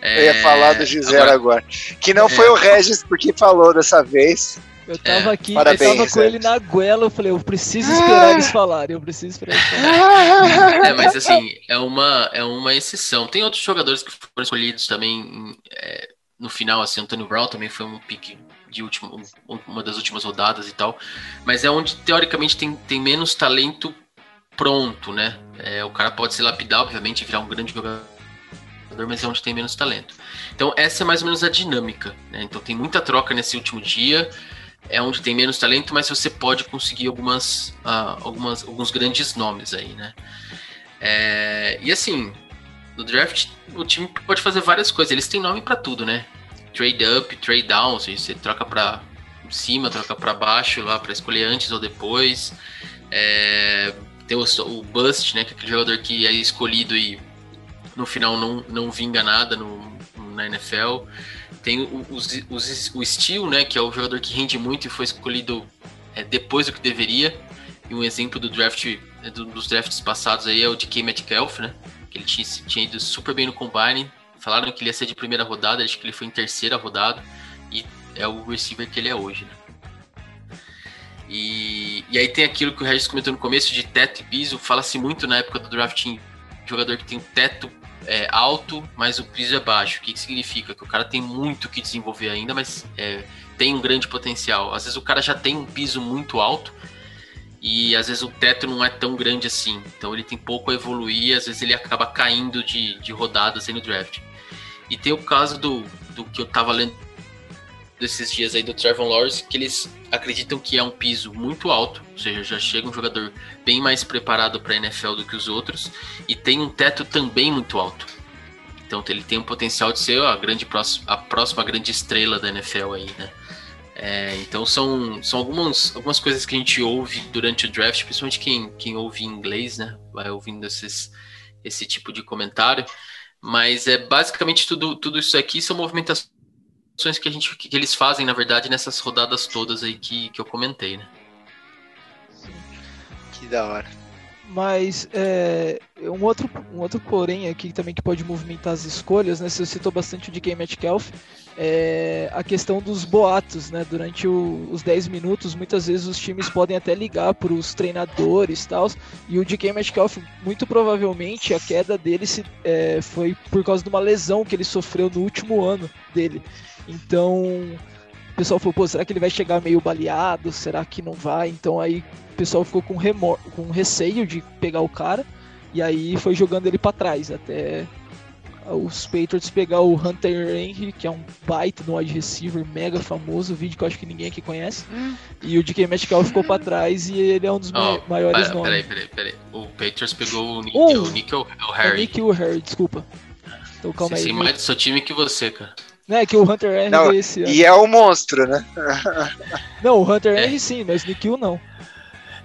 É, eu ia falar do Gisele agora, agora, Que não é, foi o Regis porque falou dessa vez. Eu tava é, aqui, parabéns, eu tava com ele na goela, eu falei, eu preciso esperar eles falarem, eu preciso esperar eles falarem. É, mas assim, é uma, é uma exceção. Tem outros jogadores que foram escolhidos também é, no final, assim, Antônio Brown também foi um pique de uma das últimas rodadas e tal. Mas é onde, teoricamente, tem, tem menos talento pronto, né? É, o cara pode se lapidar, obviamente, virar um grande jogador, mas é onde tem menos talento. Então, essa é mais ou menos a dinâmica. Né? Então, tem muita troca nesse último dia. É onde tem menos talento, mas você pode conseguir algumas, uh, algumas alguns grandes nomes aí, né? É, e assim, no draft, o time pode fazer várias coisas. Eles têm nome para tudo, né? Trade up, trade down, ou seja, você troca para cima, troca para baixo lá para escolher antes ou depois. É, tem o, o, Bust, né, que é aquele jogador que é escolhido e no final não, não vinga nada no, na NFL. Tem o, o, o, o Steel, né, que é o jogador que rende muito e foi escolhido é, depois do que deveria. E um exemplo do draft, é, do, dos drafts passados aí é o de K. Metcalf, né, que ele tinha, tinha ido super bem no Combine, Falaram que ele ia ser de primeira rodada, acho que ele foi em terceira rodada e é o receiver que ele é hoje, né? E, e aí tem aquilo que o Regis comentou no começo de teto e piso. Fala-se muito na época do draft em jogador que tem teto é alto, mas o piso é baixo. O que, que significa? Que o cara tem muito que desenvolver ainda, mas é, tem um grande potencial. Às vezes o cara já tem um piso muito alto e às vezes o teto não é tão grande assim. Então ele tem pouco a evoluir às vezes ele acaba caindo de, de rodadas aí no draft. E tem o caso do, do que eu tava lendo desses dias aí do Trevor Lawrence, que eles acreditam que é um piso muito alto, ou seja, já chega um jogador bem mais preparado para a NFL do que os outros, e tem um teto também muito alto. Então ele tem o potencial de ser a, grande próxima, a próxima grande estrela da NFL aí, né? É, então são, são algumas, algumas coisas que a gente ouve durante o draft, principalmente quem, quem ouve em inglês, né? Vai ouvindo esses, esse tipo de comentário. Mas é basicamente tudo, tudo isso aqui são movimentações que a gente que eles fazem, na verdade, nessas rodadas todas aí que, que eu comentei, né? Que da hora. Mas é, um, outro, um outro porém aqui também que pode movimentar as escolhas, né? Você citou bastante o DK Metcalf, é a questão dos boatos, né? Durante o, os 10 minutos, muitas vezes os times podem até ligar para os treinadores e tal. E o DK Metcalf, muito provavelmente, a queda dele se, é, foi por causa de uma lesão que ele sofreu no último ano dele. Então, o pessoal falou, pô, será que ele vai chegar meio baleado? Será que não vai? Então aí o pessoal ficou com, remor com receio de pegar o cara. E aí foi jogando ele para trás, até os Patriots pegar o Hunter Henry, que é um baita no wide receiver mega famoso, vídeo que eu acho que ninguém aqui conhece. Hum. E o DK Metcalf ficou para trás e ele é um dos oh, maiores para, nomes. Peraí, peraí, peraí. O Patriots pegou o Nick, uh, o Nick ou o Harry? O Nick ou o Harry, desculpa. Então calma Sim, aí. mais do seu time que você, cara. Né, que o Hunter Henry não, esse ano. E é um monstro, né? não, o Hunter [LAUGHS] é. Henry sim, mas Nikhil não.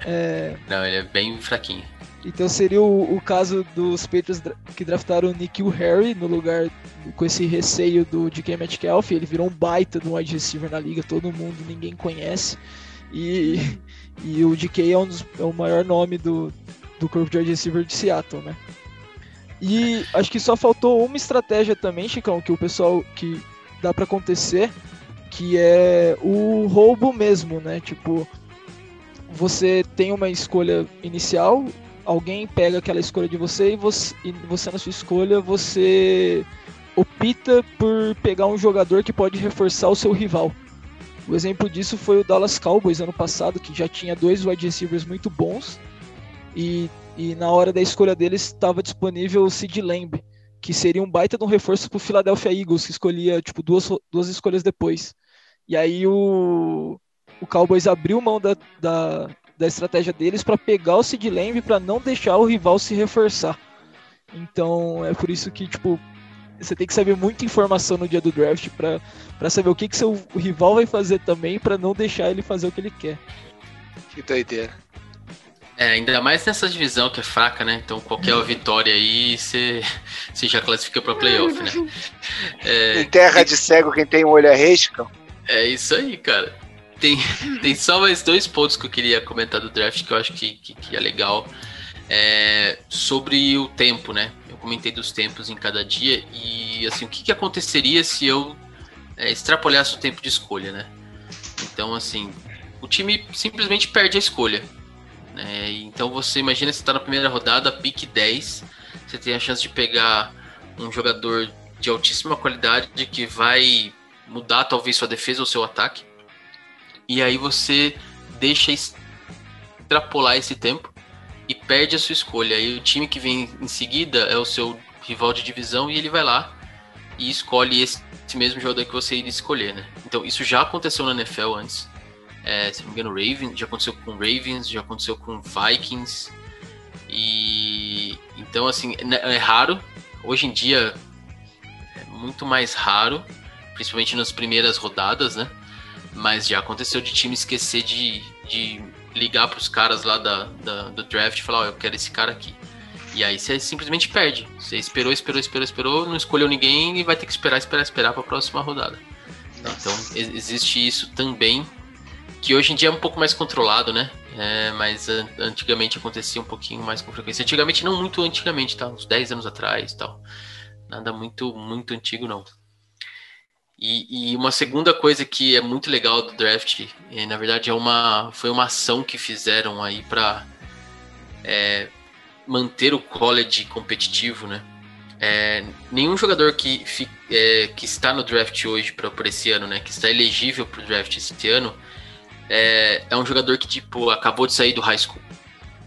É... Não, ele é bem fraquinho. Então seria o, o caso dos Patriots que draftaram o Nikhil Harry no lugar com esse receio do DK Metcalf. Ele virou um baita do wide receiver na liga, todo mundo, ninguém conhece. E, [LAUGHS] e o DK é, um dos, é o maior nome do, do corpo de wide receiver de Seattle, né? E acho que só faltou uma estratégia também, Chicão, que o pessoal que dá para acontecer, que é o roubo mesmo, né? Tipo, você tem uma escolha inicial, alguém pega aquela escolha de você e você, e você na sua escolha você opta por pegar um jogador que pode reforçar o seu rival. O exemplo disso foi o Dallas Cowboys ano passado, que já tinha dois wide receivers muito bons e e na hora da escolha deles estava disponível o Sid Lamb, que seria um baita de um reforço para o Philadelphia Eagles, que escolhia tipo duas, duas escolhas depois. E aí o, o Cowboys abriu mão da, da, da estratégia deles para pegar o Sid Lamb para não deixar o rival se reforçar. Então é por isso que tipo você tem que saber muita informação no dia do draft para saber o que, que seu rival vai fazer também para não deixar ele fazer o que ele quer. Que doideira. É, ainda mais nessa divisão que é fraca, né? Então qualquer vitória aí você já classifica para playoff, né? [LAUGHS] É, em terra de cego, quem tem um olho é risca. É isso aí, cara. Tem, [LAUGHS] tem só mais dois pontos que eu queria comentar do draft que eu acho que, que, que é legal. É, sobre o tempo, né? Eu comentei dos tempos em cada dia e assim, o que, que aconteceria se eu é, extrapolasse o tempo de escolha, né? Então, assim, o time simplesmente perde a escolha é, então você imagina você está na primeira rodada, pique 10, você tem a chance de pegar um jogador de altíssima qualidade que vai mudar talvez sua defesa ou seu ataque. E aí você deixa extrapolar esse tempo e perde a sua escolha. Aí o time que vem em seguida é o seu rival de divisão e ele vai lá e escolhe esse, esse mesmo jogador que você iria escolher, né? Então isso já aconteceu na NFL antes. É, se não me engano, Ravens, já aconteceu com Ravens, já aconteceu com Vikings. E então assim, né, é raro. Hoje em dia é muito mais raro, principalmente nas primeiras rodadas, né? Mas já aconteceu de time esquecer de, de ligar para os caras lá da, da, do draft e falar, ó, oh, eu quero esse cara aqui. E aí você simplesmente perde. Você esperou, esperou, esperou, esperou, não escolheu ninguém e vai ter que esperar, esperar, esperar para a próxima rodada. Então existe isso também que hoje em dia é um pouco mais controlado, né? É, mas antigamente acontecia um pouquinho mais com frequência. Antigamente, não muito antigamente, tá? Uns 10 anos atrás tal. Nada muito, muito antigo, não. E, e, uma segunda coisa que é muito legal do draft, é, na verdade, é uma, foi uma ação que fizeram aí para é, manter o college competitivo, né? é, nenhum jogador que, é, que está no draft hoje para esse ano, né, que está elegível para o draft esse ano, é, é um jogador que tipo acabou de sair do high school.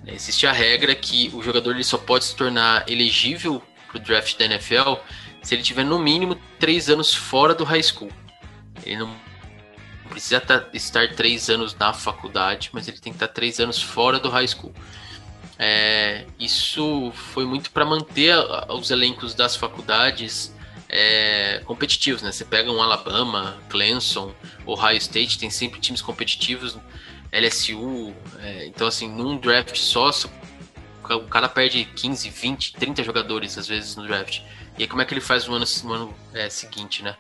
Existe a regra que o jogador ele só pode se tornar elegível para o draft da NFL se ele tiver no mínimo três anos fora do high school. Ele não precisa estar três anos na faculdade, mas ele tem que estar três anos fora do high school. É, isso foi muito para manter os elencos das faculdades é, competitivos, né? Você pega um Alabama, Clemson, Ohio State, tem sempre times competitivos, LSU, é, então assim, num draft só, o cara perde 15, 20, 30 jogadores às vezes no draft. E aí como é que ele faz no ano, no ano é, seguinte, né?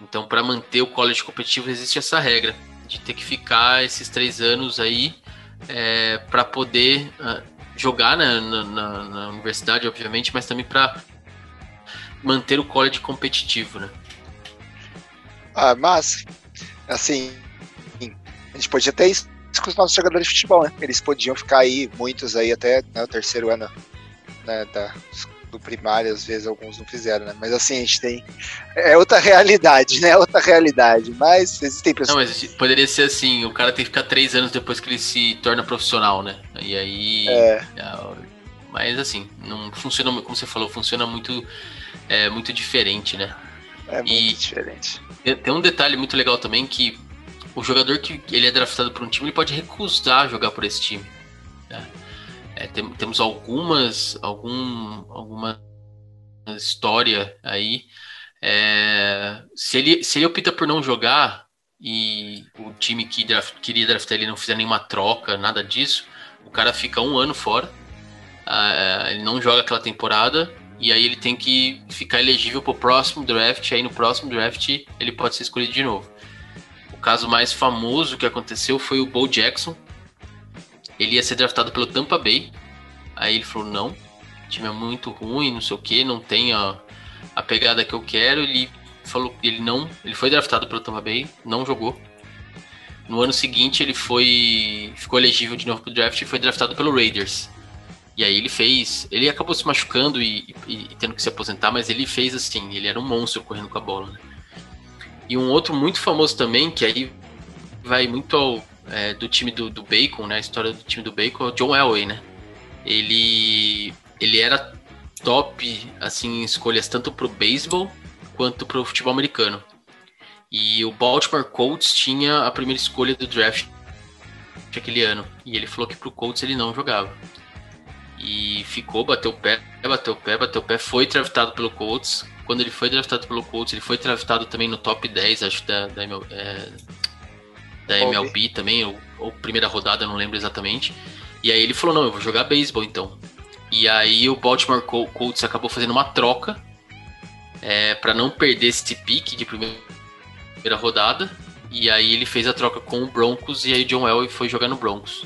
Então, para manter o college competitivo, existe essa regra de ter que ficar esses três anos aí é, para poder uh, jogar na, na, na universidade, obviamente, mas também para manter o college competitivo, né? Ah, mas, assim, a gente podia ter isso com os nossos jogadores de futebol, né? Eles podiam ficar aí, muitos aí, até né, o terceiro ano né, da, do primário, às vezes alguns não fizeram, né? Mas assim, a gente tem. É outra realidade, né? Outra realidade. Mas existem pessoas. Não, mas poderia ser assim: o cara tem que ficar três anos depois que ele se torna profissional, né? E aí. É. é mas assim, não funciona, como você falou, funciona muito, é, muito diferente, né? É muito e diferente. Tem um detalhe muito legal também que o jogador que ele é draftado por um time, ele pode recusar jogar por esse time. É, tem, temos algumas, algum, alguma história aí. É, se, ele, se ele opta por não jogar e o time que draft, queria draftar ele não fizer nenhuma troca, nada disso, o cara fica um ano fora. Uh, ele não joga aquela temporada e aí ele tem que ficar elegível para o próximo draft. Aí no próximo draft ele pode ser escolhido de novo. O caso mais famoso que aconteceu foi o Bo Jackson, ele ia ser draftado pelo Tampa Bay. Aí ele falou: não, o time é muito ruim, não sei o que, não tem a, a pegada que eu quero. Ele falou ele não, ele foi draftado pelo Tampa Bay, não jogou. No ano seguinte ele foi ficou elegível de novo pro draft e foi draftado pelo Raiders. E aí ele fez, ele acabou se machucando e, e, e tendo que se aposentar, mas ele fez assim, ele era um monstro correndo com a bola. Né? E um outro muito famoso também, que aí vai muito ao, é, do time do, do, Bacon, né? A história do time do Bacon é o John Elway, né? Ele, ele era top, assim, em escolhas tanto pro beisebol quanto pro futebol americano. E o Baltimore Colts tinha a primeira escolha do draft aquele ano. E ele falou que pro Colts ele não jogava. E ficou, bateu o pé, bateu o pé, bateu o pé, foi draftado pelo Colts. Quando ele foi draftado pelo Colts, ele foi draftado também no top 10, acho, da, da, é, da MLB também, ou, ou, primeira rodada, não lembro exatamente. E aí ele falou: não, eu vou jogar beisebol então. E aí o Baltimore Colts acabou fazendo uma troca é, para não perder esse pique de primeira rodada. E aí ele fez a troca com o Broncos e aí John Elway foi jogar no Broncos.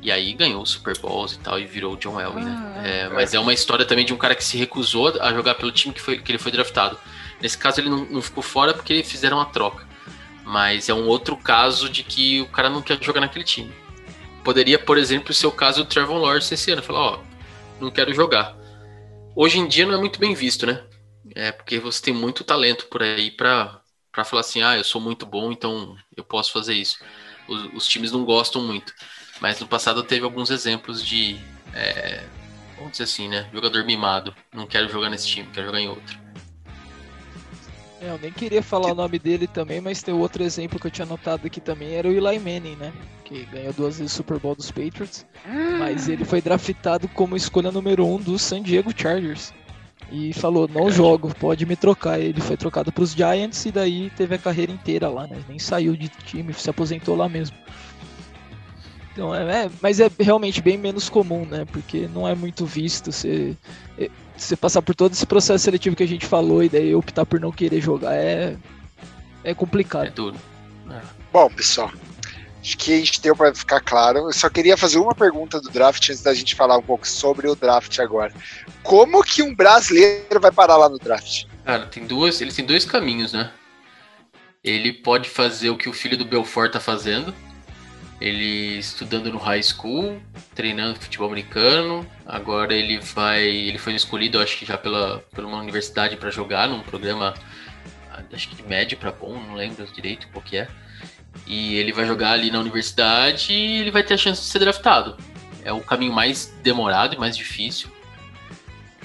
E aí ganhou o Super Bowls e tal, e virou o John Elway, né? ah? É, mas é uma história também de um cara que se recusou a jogar pelo time que, foi, que ele foi draftado. Nesse caso ele não, não ficou fora porque fizeram a troca. Mas é um outro caso de que o cara não quer jogar naquele time. Poderia, por exemplo, ser o caso do Trevor Lawrence esse ano. Falar, ó, não quero jogar. Hoje em dia não é muito bem visto, né? É porque você tem muito talento por aí pra, pra falar assim, ah, eu sou muito bom, então eu posso fazer isso. Os, os times não gostam muito. Mas no passado teve alguns exemplos de, é, vamos dizer assim, né? Jogador mimado. Não quero jogar nesse time, quero jogar em outro. É, eu nem queria falar o nome dele também, mas tem outro exemplo que eu tinha notado aqui também, era o Eli Manning, né? Que ganhou duas vezes o Super Bowl dos Patriots. Mas ele foi draftado como escolha número um do San Diego Chargers. E falou, não jogo, pode me trocar. Ele foi trocado para os Giants e daí teve a carreira inteira lá, né? Nem saiu de time, se aposentou lá mesmo. Então, é, é, mas é realmente bem menos comum, né? Porque não é muito visto. Você, é, você passar por todo esse processo seletivo que a gente falou e daí optar por não querer jogar é, é complicado. É duro. É. Bom, pessoal, acho que a gente deu para ficar claro. Eu só queria fazer uma pergunta do draft antes da gente falar um pouco sobre o draft agora. Como que um brasileiro vai parar lá no draft? Cara, tem duas, ele tem dois caminhos, né? Ele pode fazer o que o filho do Belfort tá fazendo, ele estudando no high school, treinando futebol americano. Agora ele vai, ele foi escolhido, acho que já pela, pela uma universidade para jogar num programa, acho que de médio para bom, não lembro direito qual que é. E ele vai jogar ali na universidade e ele vai ter a chance de ser draftado. É o caminho mais demorado e mais difícil.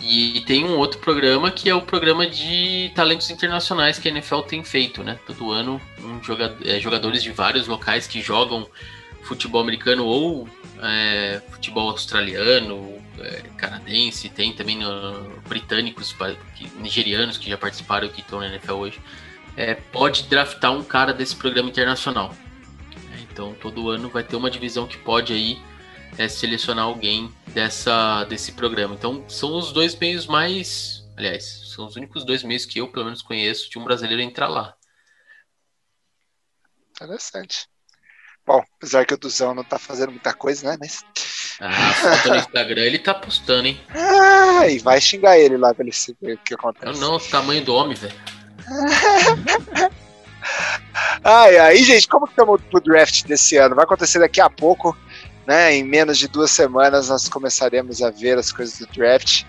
E tem um outro programa que é o programa de talentos internacionais que a NFL tem feito, né? Todo ano, um jogador, é, jogadores de vários locais que jogam futebol americano ou é, futebol australiano, é, canadense, tem também no, britânicos, nigerianos que já participaram que estão na NFL hoje, é, pode draftar um cara desse programa internacional. Então todo ano vai ter uma divisão que pode aí é, selecionar alguém dessa, desse programa. Então são os dois meios mais. Aliás, são os únicos dois meios que eu, pelo menos, conheço de um brasileiro entrar lá. Interessante. Bom, apesar que o Duzão não tá fazendo muita coisa, né? Mas. Ah, foto no Instagram ele tá postando, hein? Ah, e vai xingar ele lá pra ele saber o que acontece. Não, não, o tamanho do homem, velho. [LAUGHS] ai, ai, gente, como que estamos pro draft desse ano? Vai acontecer daqui a pouco, né? Em menos de duas semanas nós começaremos a ver as coisas do draft.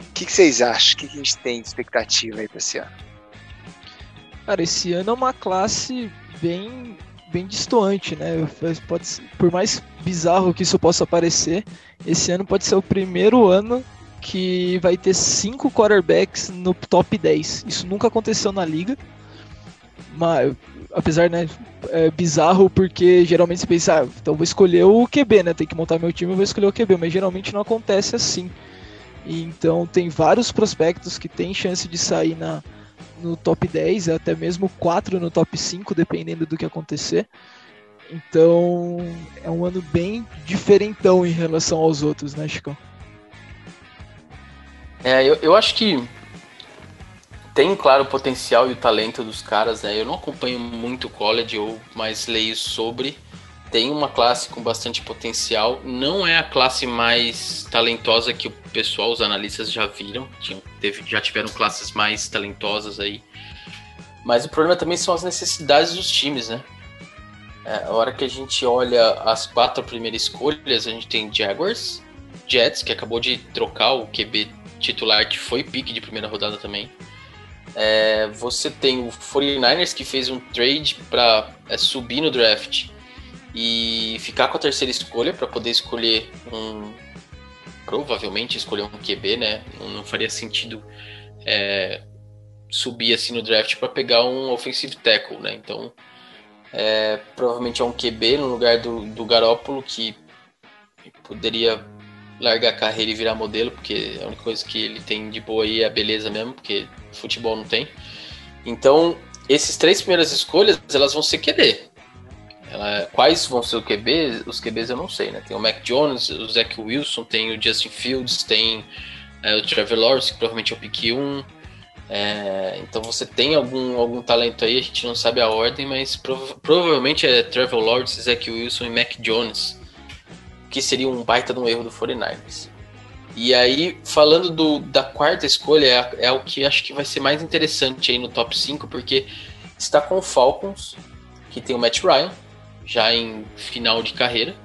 O que, que vocês acham? O que, que a gente tem de expectativa aí pra esse ano? Cara, esse ano é uma classe bem bem distoante, né? Pode, por mais bizarro que isso possa parecer, esse ano pode ser o primeiro ano que vai ter cinco quarterbacks no top 10. Isso nunca aconteceu na liga. Mas, apesar, né, é bizarro porque geralmente você pensa, ah, então vou escolher o QB, né? Tem que montar meu time, eu vou escolher o QB, mas geralmente não acontece assim. E, então tem vários prospectos que têm chance de sair na, no top 10, até mesmo 4 no top 5, dependendo do que acontecer. Então é um ano bem diferentão em relação aos outros, né, Chico? É, eu, eu acho que tem, claro, o potencial e o talento dos caras, né? Eu não acompanho muito o college, ou mais leio sobre. Tem uma classe com bastante potencial. Não é a classe mais talentosa que o pessoal, os analistas já viram. Tinham, teve, já tiveram classes mais talentosas aí. Mas o problema também são as necessidades dos times, né? É, a hora que a gente olha as quatro primeiras escolhas, a gente tem Jaguars, Jets, que acabou de trocar o QB titular, que foi pique de primeira rodada também. É, você tem o 49ers, que fez um trade para é, subir no draft e ficar com a terceira escolha para poder escolher um, provavelmente escolher um QB, né? Não, faria sentido é, subir assim no draft para pegar um offensive tackle, né? Então, é, provavelmente é um QB no lugar do, do Garópolo que poderia largar a carreira e virar modelo, porque a única coisa que ele tem de boa aí é a beleza mesmo, porque futebol não tem. Então, esses três primeiras escolhas, elas vão ser QD. Ela, quais vão ser o QB? Os QBs eu não sei, né? Tem o Mac Jones, o Zach Wilson, tem o Justin Fields, tem é, o Trevor Lawrence, que provavelmente é o pick 1. É, então você tem algum, algum talento aí, a gente não sabe a ordem, mas prova provavelmente é Trevor Lawrence, Zach Wilson e Mac Jones, que seria um baita de um erro do 49ers. E aí, falando do, da quarta escolha, é, é o que acho que vai ser mais interessante aí no top 5, porque está com o Falcons, que tem o Matt Ryan, já em final de carreira.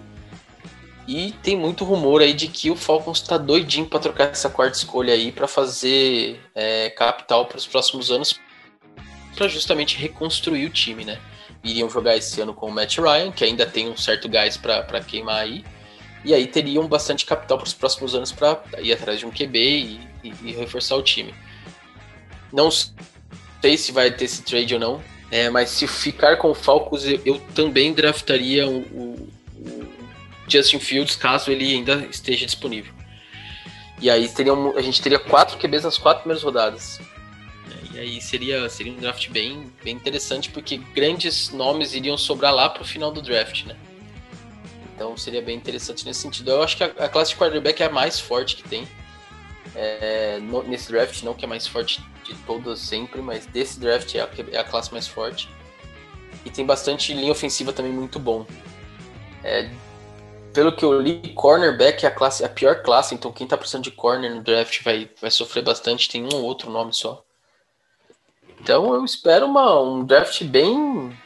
E tem muito rumor aí de que o Falcons está doidinho para trocar essa quarta escolha aí para fazer é, capital para os próximos anos, para justamente reconstruir o time, né? Iriam jogar esse ano com o Matt Ryan, que ainda tem um certo gás para queimar aí, e aí teriam bastante capital para os próximos anos para ir atrás de um QB e, e, e reforçar o time. Não sei se vai ter esse trade ou não, é, mas se ficar com o Falcons, eu, também draftaria o, o, o, Justin Fields caso ele ainda esteja disponível. E aí teria um, a gente teria quatro QBs nas quatro primeiras rodadas. É, e aí seria, seria um draft bem, bem interessante, porque grandes nomes iriam sobrar lá para o final do draft, né? Então seria bem interessante nesse sentido. Eu acho que a, a classe de quarterback é a mais forte que tem. É, no, nesse draft, não que é mais forte de todas sempre, mas desse draft é a, é a classe mais forte. E tem bastante linha ofensiva também muito bom. É, pelo que eu li, cornerback é a, classe, a pior classe, então quem tá precisando de corner no draft vai, vai sofrer bastante, tem um ou outro nome só. Então eu espero uma, um draft bem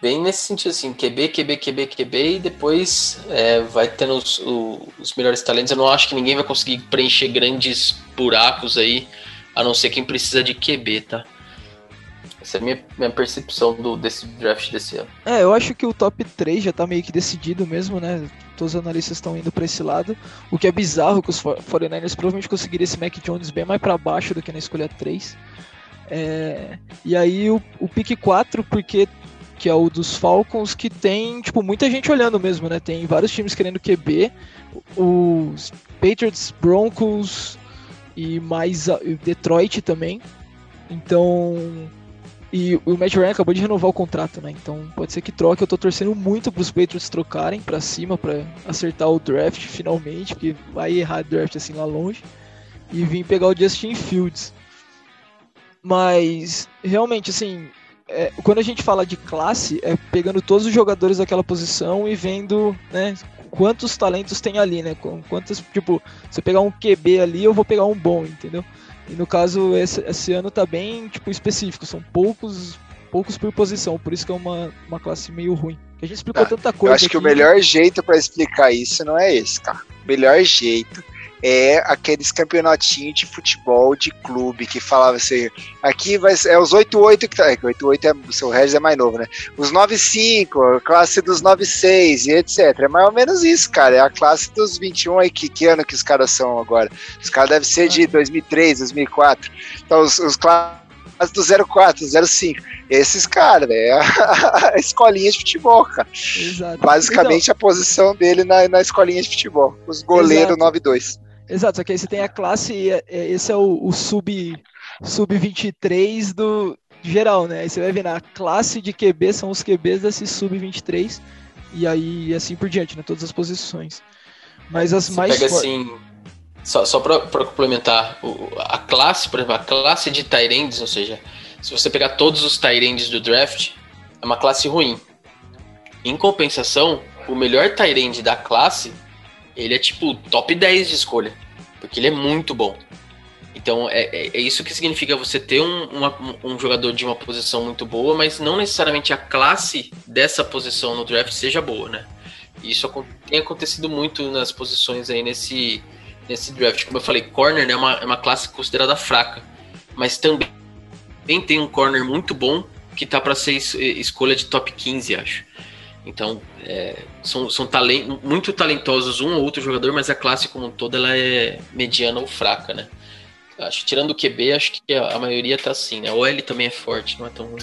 bem nesse sentido, assim, QB, QB, QB, QB, e depois é, vai tendo os, os, melhores talentos. Eu não acho que ninguém vai conseguir preencher grandes buracos aí, a não ser quem precisa de QB, tá? Essa é a minha, minha percepção do, desse draft desse ano. É, eu acho que o top 3 já tá meio que decidido mesmo, né? Todos os analistas estão indo para esse lado. O que é bizarro que os 49ers provavelmente conseguiriam esse Mac Jones bem mais para baixo do que na escolha 3. É, e aí o, o pick 4, porque que é o dos Falcons, que tem, tipo, muita gente olhando mesmo, né? Tem vários times querendo QB, os Patriots, Broncos e mais Detroit também. Então, e o Matt Ryan acabou de renovar o contrato, né? Então pode ser que troque. Eu tô torcendo muito pros Patriots trocarem para cima para acertar o draft finalmente, porque vai errar draft assim lá longe. E vir pegar o Justin Fields. Mas realmente assim, é, quando a gente fala de classe, é pegando todos os jogadores daquela posição e vendo, né, quantos talentos tem ali, né? Quantos, tipo, se eu pegar um QB ali, eu vou pegar um bom, entendeu? E no caso, esse, esse ano tá bem, tipo, específico, são poucos poucos por posição, por isso que é uma, uma classe meio ruim. A gente explicou tá, tanta coisa. Eu acho que o melhor jeito para explicar isso não é esse, cara. O melhor jeito é aqueles campeonatinhos de futebol de clube que falava assim, aqui vai ser, é os 8-8 que tá, é, 8-8 é, o seu Regis é mais novo, né? Os 9-5, a classe dos 9-6 e etc. É mais ou menos isso, cara, é a classe dos 21 aí, que, que ano que os caras são agora? Os caras devem ser de 2003, 2004. Então, os, os classes do 04, 05. Esses caras, [LAUGHS] é a, a, escolinha de futebol, cara. Exato. Basicamente então, a posição dele na, na escolinha de futebol. Os goleiros 9-2. Exato, só que aí você tem a classe, é, é, esse é o, o sub, sub 23 do geral, né? Aí você vai ver na classe de QB são os QBs desse sub 23 e aí assim por diante, né? Todas as posições. Mas as você mais pega assim, só, só para complementar, a classe, por exemplo, a classe de Tyrands, ou seja, se você pegar todos os Tyrands do draft, é uma classe ruim. Em compensação, o melhor Tyrande da classe ele é tipo top 10 de escolha. Porque ele é muito bom. Então é, é, é isso que significa você ter um, uma, um jogador de uma posição muito boa, mas não necessariamente a classe dessa posição no draft seja boa, né? Isso tem acontecido muito nas posições aí nesse, nesse draft. Como eu falei, corner né, é, uma, é uma classe considerada fraca, mas também tem um corner muito bom que tá para ser escolha de top 15, acho. Então, é, são, são talent, muito talentosos um ou outro jogador, mas a classe como um todo ela é mediana ou fraca, né? Acho tirando o QB, acho que a, a maioria tá assim, né? O L também é forte, não é tão ruim.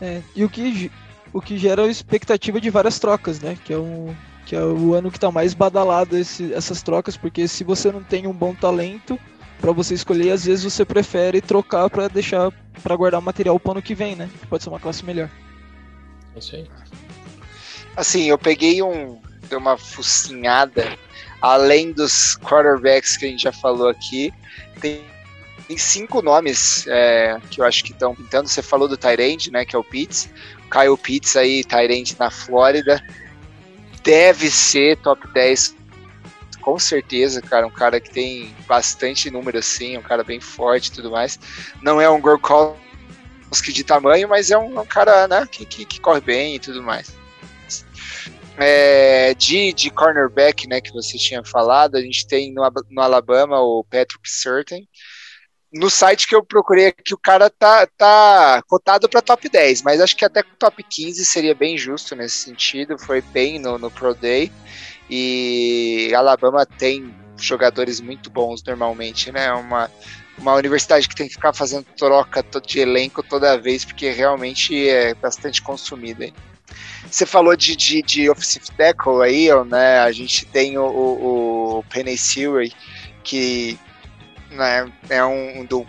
É, e o que, o que gera expectativa de várias trocas, né? Que é um, que é o ano que tá mais badalado esse, essas trocas, porque se você não tem um bom talento para você escolher, às vezes você prefere trocar para deixar para guardar o material pro ano que vem, né? Que pode ser uma classe melhor. É isso aí. Assim, eu peguei um. Deu uma focinhada. Além dos quarterbacks que a gente já falou aqui, tem, tem cinco nomes é, que eu acho que estão pintando. Você falou do Tyrande, né? Que é o Pitts. Kyle Pitts aí, Tyrande na Flórida. Deve ser top 10 com certeza, cara, um cara que tem bastante número assim, um cara bem forte e tudo mais. Não é um Gronkowski de tamanho, mas é um, um cara, né, que, que, que, corre bem e tudo mais. É, de, de cornerback, né, que você tinha falado, a gente tem no, no Alabama o Patrick Certain. No site que eu procurei aqui, o cara tá, tá cotado para top 10, mas acho que até top 15 seria bem justo nesse sentido. Foi bem no, no Pro Day. E Alabama tem jogadores muito bons normalmente, né? Uma, uma universidade que tem que ficar fazendo troca de elenco toda vez, porque realmente é bastante consumida. Você falou de, de, de offensive tackle aí, né? A gente tem o, o, o Penny Sewell, que né, é um do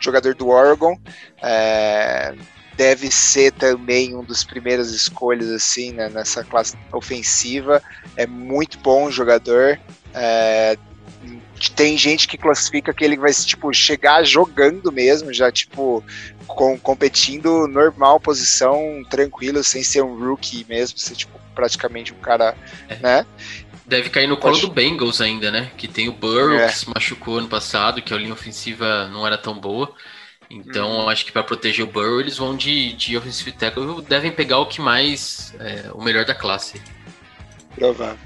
jogador do Oregon. É, deve ser também um dos primeiros escolhas assim né, nessa classe ofensiva. É muito bom jogador. É, tem gente que classifica que ele vai tipo chegar jogando mesmo, já tipo com, competindo normal, posição tranquilo, sem ser um rookie mesmo, ser tipo praticamente um cara, é. né? Deve cair no colo Pode... do Bengals ainda, né? Que tem o Burrow, é. que se machucou ano passado, que a linha ofensiva não era tão boa. Então, acho que para proteger o Burrow, eles vão de, de offensive tackle, devem pegar o que mais, é, o melhor da classe. Provável.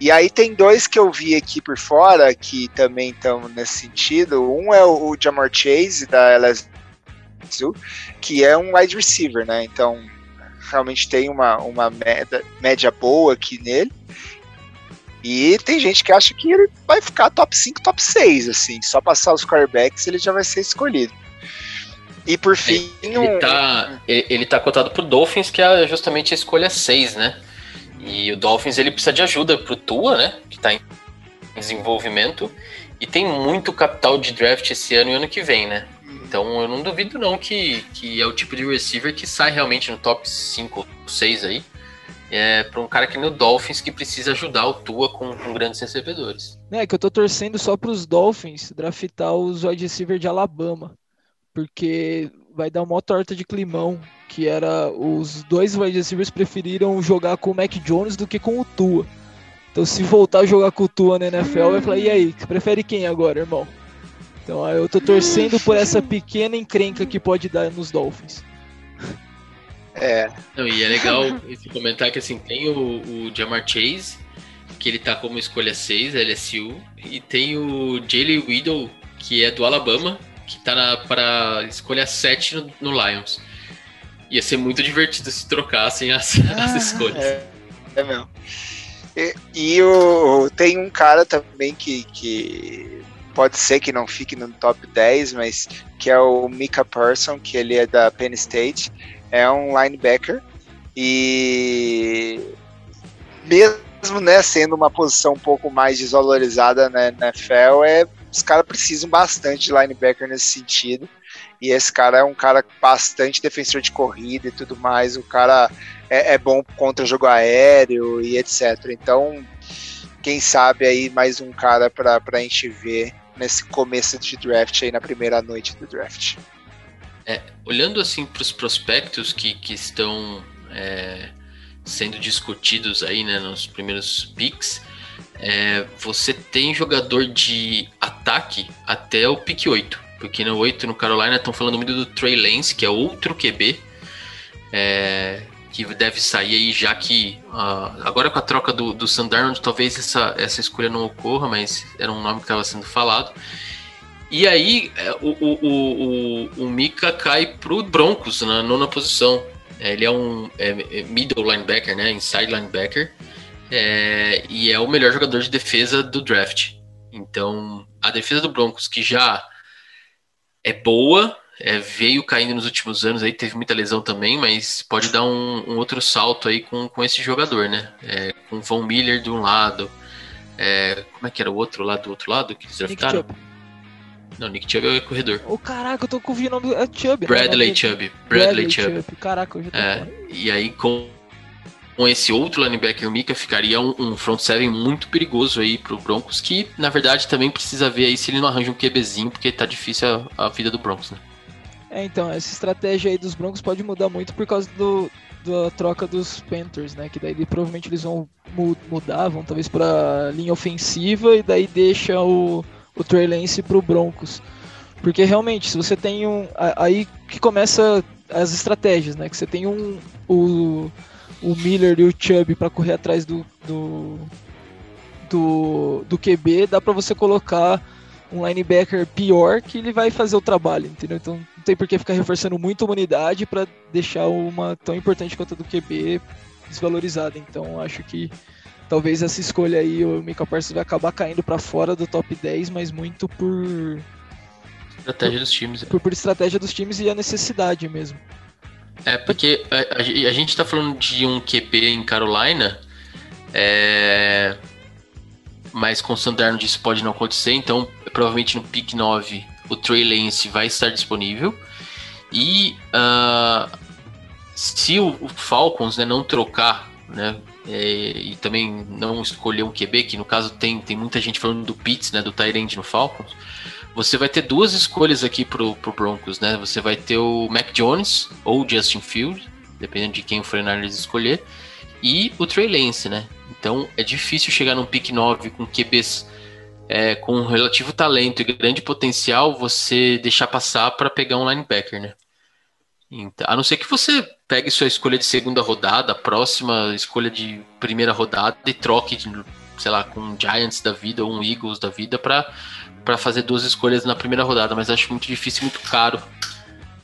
E aí tem dois que eu vi aqui por fora que também estão nesse sentido. Um é o, o Jamar Chase da LSU, que é um wide receiver, né? Então realmente tem uma, uma média, média boa aqui nele. E tem gente que acha que ele vai ficar top 5, top 6, assim. Só passar os quarterbacks ele já vai ser escolhido. E por fim. Ele, ele, tá, ele, ele tá cotado pro Dolphins, que é justamente a escolha 6, né? E o Dolphins ele precisa de ajuda pro Tua, né? Que tá em desenvolvimento. E tem muito capital de draft esse ano e ano que vem, né? Então eu não duvido não que, que é o tipo de receiver que sai realmente no top 5 ou 6 aí. É, para um cara que no Dolphins que precisa ajudar o Tua com, com grandes recebedores. É que eu tô torcendo só para os Dolphins draftar os wide receiver de Alabama, porque vai dar uma torta de climão, que era os dois wide receivers preferiram jogar com o Mac Jones do que com o Tua. Então se voltar a jogar com o Tua na NFL, vai falar, e aí, prefere quem agora, irmão? Então eu tô torcendo por essa pequena encrenca que pode dar nos Dolphins. É. Não, e é legal esse comentário que assim, tem o, o Jamar Chase, que ele tá como escolha 6, LSU, e tem o Jalen Widow, que é do Alabama, que tá na, para escolha 7 no, no, Lions. Ia ser muito divertido se trocassem as, ah, [LAUGHS] as escolhas. É, é mesmo. E, e o, tem um cara também que, que pode ser que não fique no top 10, mas que é o Mika Person, que ele é da Penn State, é um linebacker e mesmo né, sendo uma posição um pouco mais desvalorizada na NFL, é, os caras precisam bastante de linebacker nesse sentido. E esse cara é um cara bastante defensor de corrida e tudo mais. O cara é, é bom contra jogo aéreo e etc. Então, quem sabe aí mais um cara para a gente ver nesse começo de draft aí na primeira noite do draft. É, olhando assim para os prospectos que, que estão é, sendo discutidos aí né, nos primeiros picks, é, você tem jogador de ataque até o pick 8. Porque no 8 no Carolina estão falando muito do Trey Lance, que é outro QB. É, que deve sair aí, já que uh, agora com a troca do, do talvez essa, essa escolha não ocorra, mas era um nome que estava sendo falado. E aí é, o, o, o, o, Mika cai pro Broncos na nona posição. É, ele é um é, é, middle linebacker, né? Inside linebacker. É, e é o melhor jogador de defesa do draft. Então, a defesa do Broncos, que já é boa, é, veio caindo nos últimos anos, aí teve muita lesão também, mas pode dar um, um outro salto aí com, com esse jogador, né? É, com Von Miller de um lado, é, como é que era o outro lado do outro lado que eles draftaram? Não, Nick Chubb é o corredor. Ô, oh, caraca, eu tô com o nome é Chubb. Bradley né? Chubb. Bradley, Bradley Chubb. Chubb. Caraca, eu já tô é, E aí com, com esse outro linebacker Mika ficaria um, um, front seven muito perigoso aí pro Broncos, que na verdade também precisa ver aí se ele não arranja um QBzinho, porque tá difícil a, a vida do Broncos, né? É, então, essa estratégia aí dos Broncos pode mudar muito por causa do, da troca dos Panthers, né? Que daí provavelmente eles vão mudar, vão talvez para linha ofensiva e daí deixa o, o Trey Lance pro Broncos. Porque realmente, se você tem um. Aí que começa as estratégias, né? Que você tem um. O, o Miller e o Chubb para correr atrás do, do, do, do QB, dá para você colocar um linebacker pior que ele vai fazer o trabalho, entendeu? Então não tem por que ficar reforçando muito uma unidade para deixar uma tão importante quanto a do QB desvalorizada. Então acho que talvez essa escolha aí o Mika Parsons vai acabar caindo para fora do top 10, mas muito por estratégia dos times. Por, por estratégia dos times e a necessidade mesmo. É, porque a, a gente tá falando de um QB em Carolina, é... mas com o Sandarno isso pode não acontecer, então provavelmente no pick 9 o Trey Lance vai estar disponível. E uh, se o, Falcons né, não trocar, né, é, e também não escolher um QB, que no caso tem, tem muita gente falando do Pitts, né, do Tyrande no Falcons, você vai ter duas escolhas aqui pro, pro Broncos, né? Você vai ter o Mac Jones ou o Justin Field, dependendo de quem o Fernandes escolher, e o Trey Lance, né? Então é difícil chegar num pick 9 com QBs é, com relativo talento e grande potencial, você deixar passar para pegar um linebacker, né? Então, a não ser que você pegue sua escolha de segunda rodada, próxima escolha de primeira rodada e troque, sei lá, com um Giants da vida ou um Eagles da vida para fazer duas escolhas na primeira rodada, mas acho muito difícil muito caro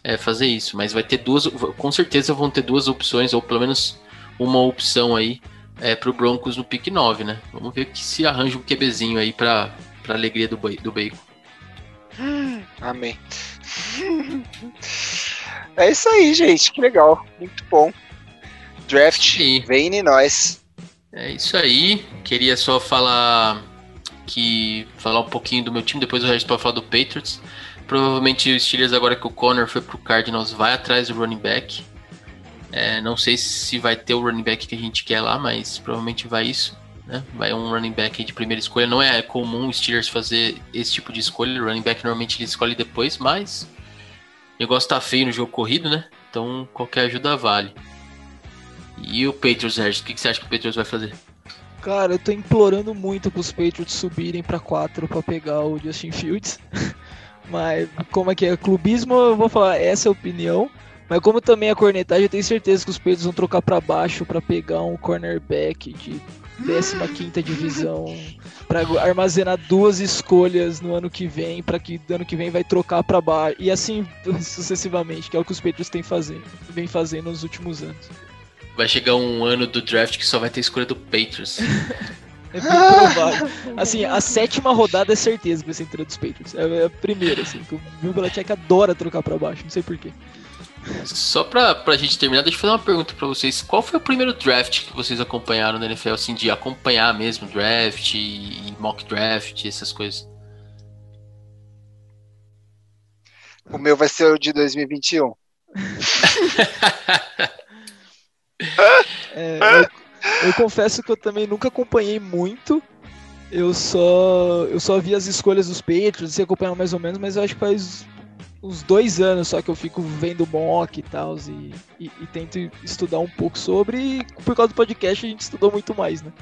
é, fazer isso. Mas vai ter duas, com certeza vão ter duas opções, ou pelo menos uma opção aí é, pro Broncos no pick 9, né? Vamos ver que se arranja um QBzinho aí pra, pra alegria do, do Bacon. Amém. É isso aí, gente. Que legal. Muito bom. Draft, Sim. vem em nós. É isso aí. Queria só falar que falar um pouquinho do meu time, depois o resto para falar do Patriots. Provavelmente os Steelers agora que o Connor foi pro Cardinals vai atrás do running back. É, não sei se vai ter o running back que a gente quer lá, mas provavelmente vai isso. Né? Vai um running back de primeira escolha. Não é comum os Steelers fazer esse tipo de escolha. O running back normalmente ele escolhe depois, mas o negócio tá feio no jogo corrido, né? Então qualquer ajuda vale. E o Patriots, Regis, o que, você acha que o Patriots vai fazer? Cara, eu tô implorando muito pros Patriots subirem para 4 para pegar o Justin Fields. [LAUGHS] Mas como é que é clubismo, eu vou falar essa é a opinião. Mas como também a cornetagem, eu tenho certeza que os Patriots vão trocar para baixo para pegar um cornerback de 15 divisão para armazenar duas escolhas no ano que vem, para que ano que vem vai trocar para baixo e assim [LAUGHS] sucessivamente, que é o que os Patriots têm fazendo, vem fazendo nos últimos anos. Vai chegar um ano do draft que só vai ter escolha do Patriots. [LAUGHS] é bem provável. Assim, a sétima rodada é certeza que vai ser entre dos Patriots. É a primeira, assim. O Bill Belichick adora trocar para baixo, não sei porquê. Só pra, pra gente terminar, deixa eu fazer uma pergunta pra vocês. Qual foi o primeiro draft que vocês acompanharam na NFL, assim, de acompanhar mesmo draft e mock draft, essas coisas? O meu vai ser o de 2021. [LAUGHS] é, eu, eu confesso que eu também nunca acompanhei muito. Eu só eu só vi as escolhas dos Patriots e acompanhava mais ou menos, mas eu acho que faz uns dois anos só que eu fico vendo mock e tal, e, e, e, tento estudar um pouco sobre, e por causa do podcast a gente estudou muito mais, né?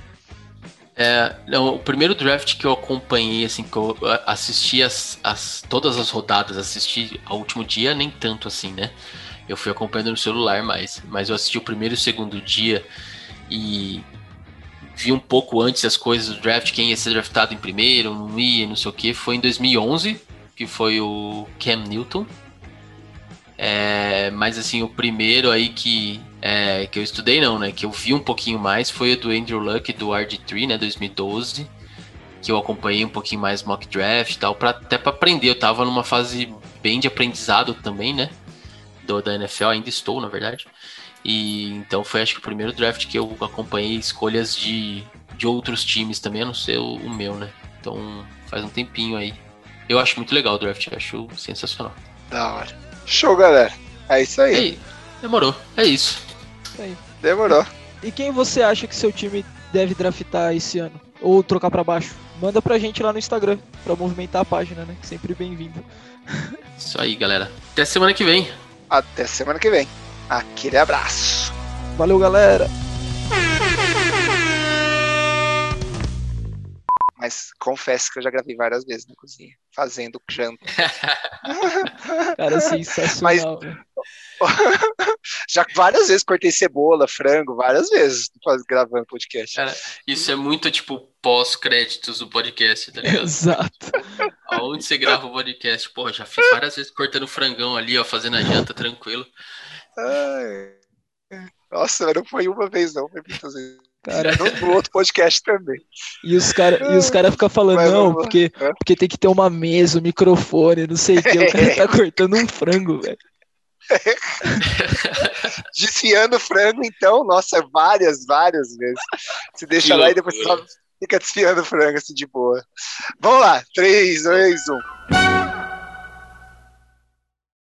É, não, o primeiro draft que eu acompanhei, assim, que eu assisti as, as, todas as rodadas, assisti ao último dia, nem tanto assim, né? Eu fui acompanhando no celular mais, mas eu assisti o primeiro e o segundo dia e vi um pouco antes as coisas do draft, quem ia ser draftado em primeiro, não ia, não sei o que. Foi em 2011, que foi o Cam Newton. É, mas assim, o primeiro aí que, é, que eu estudei não, né? Que eu vi um pouquinho mais foi o do Andrew Luck do RG3, né? 2012. Que eu acompanhei um pouquinho mais mock draft e tal, pra, até para aprender. Eu tava numa fase bem de aprendizado também, né? Do, da NFL, ainda estou, na verdade. E então foi acho que o primeiro draft que eu acompanhei escolhas de, de outros times também, a não ser o, o meu, né? Então faz um tempinho aí. Eu acho muito legal o draft, acho sensacional. Da hora. Show, galera. É isso aí. aí demorou. É isso. Aí. Demorou. E quem você acha que seu time deve draftar esse ano? Ou trocar para baixo? Manda pra gente lá no Instagram, pra movimentar a página, né? Sempre bem-vindo. [LAUGHS] Isso aí, galera. Até semana que vem. Até semana que vem. Aquele abraço. Valeu, galera. Mas confesso que eu já gravei várias vezes na cozinha, fazendo janta. [LAUGHS] Cara, [LAUGHS] sensacional. Mas, [LAUGHS] já várias vezes cortei cebola, frango, várias vezes gravando podcast. Cara, isso é muito tipo pós-créditos do podcast, tá ligado? Exato. Aonde você grava o podcast? Pô, já fiz várias vezes cortando frangão ali, ó, fazendo a janta tranquilo. Ai. Nossa, não foi uma vez, não, foi muitas vezes. Cara. No, outro podcast também. E os caras cara ficam falando, Mas, não, porque, porque tem que ter uma mesa, um microfone, não sei o que. O cara tá [LAUGHS] cortando um frango, velho. [LAUGHS] Desfiando frango, então, nossa, várias, várias vezes. Se deixa que lá loucura. e depois só fica desfiando frango assim de boa. Vamos lá, 3, 2, 1.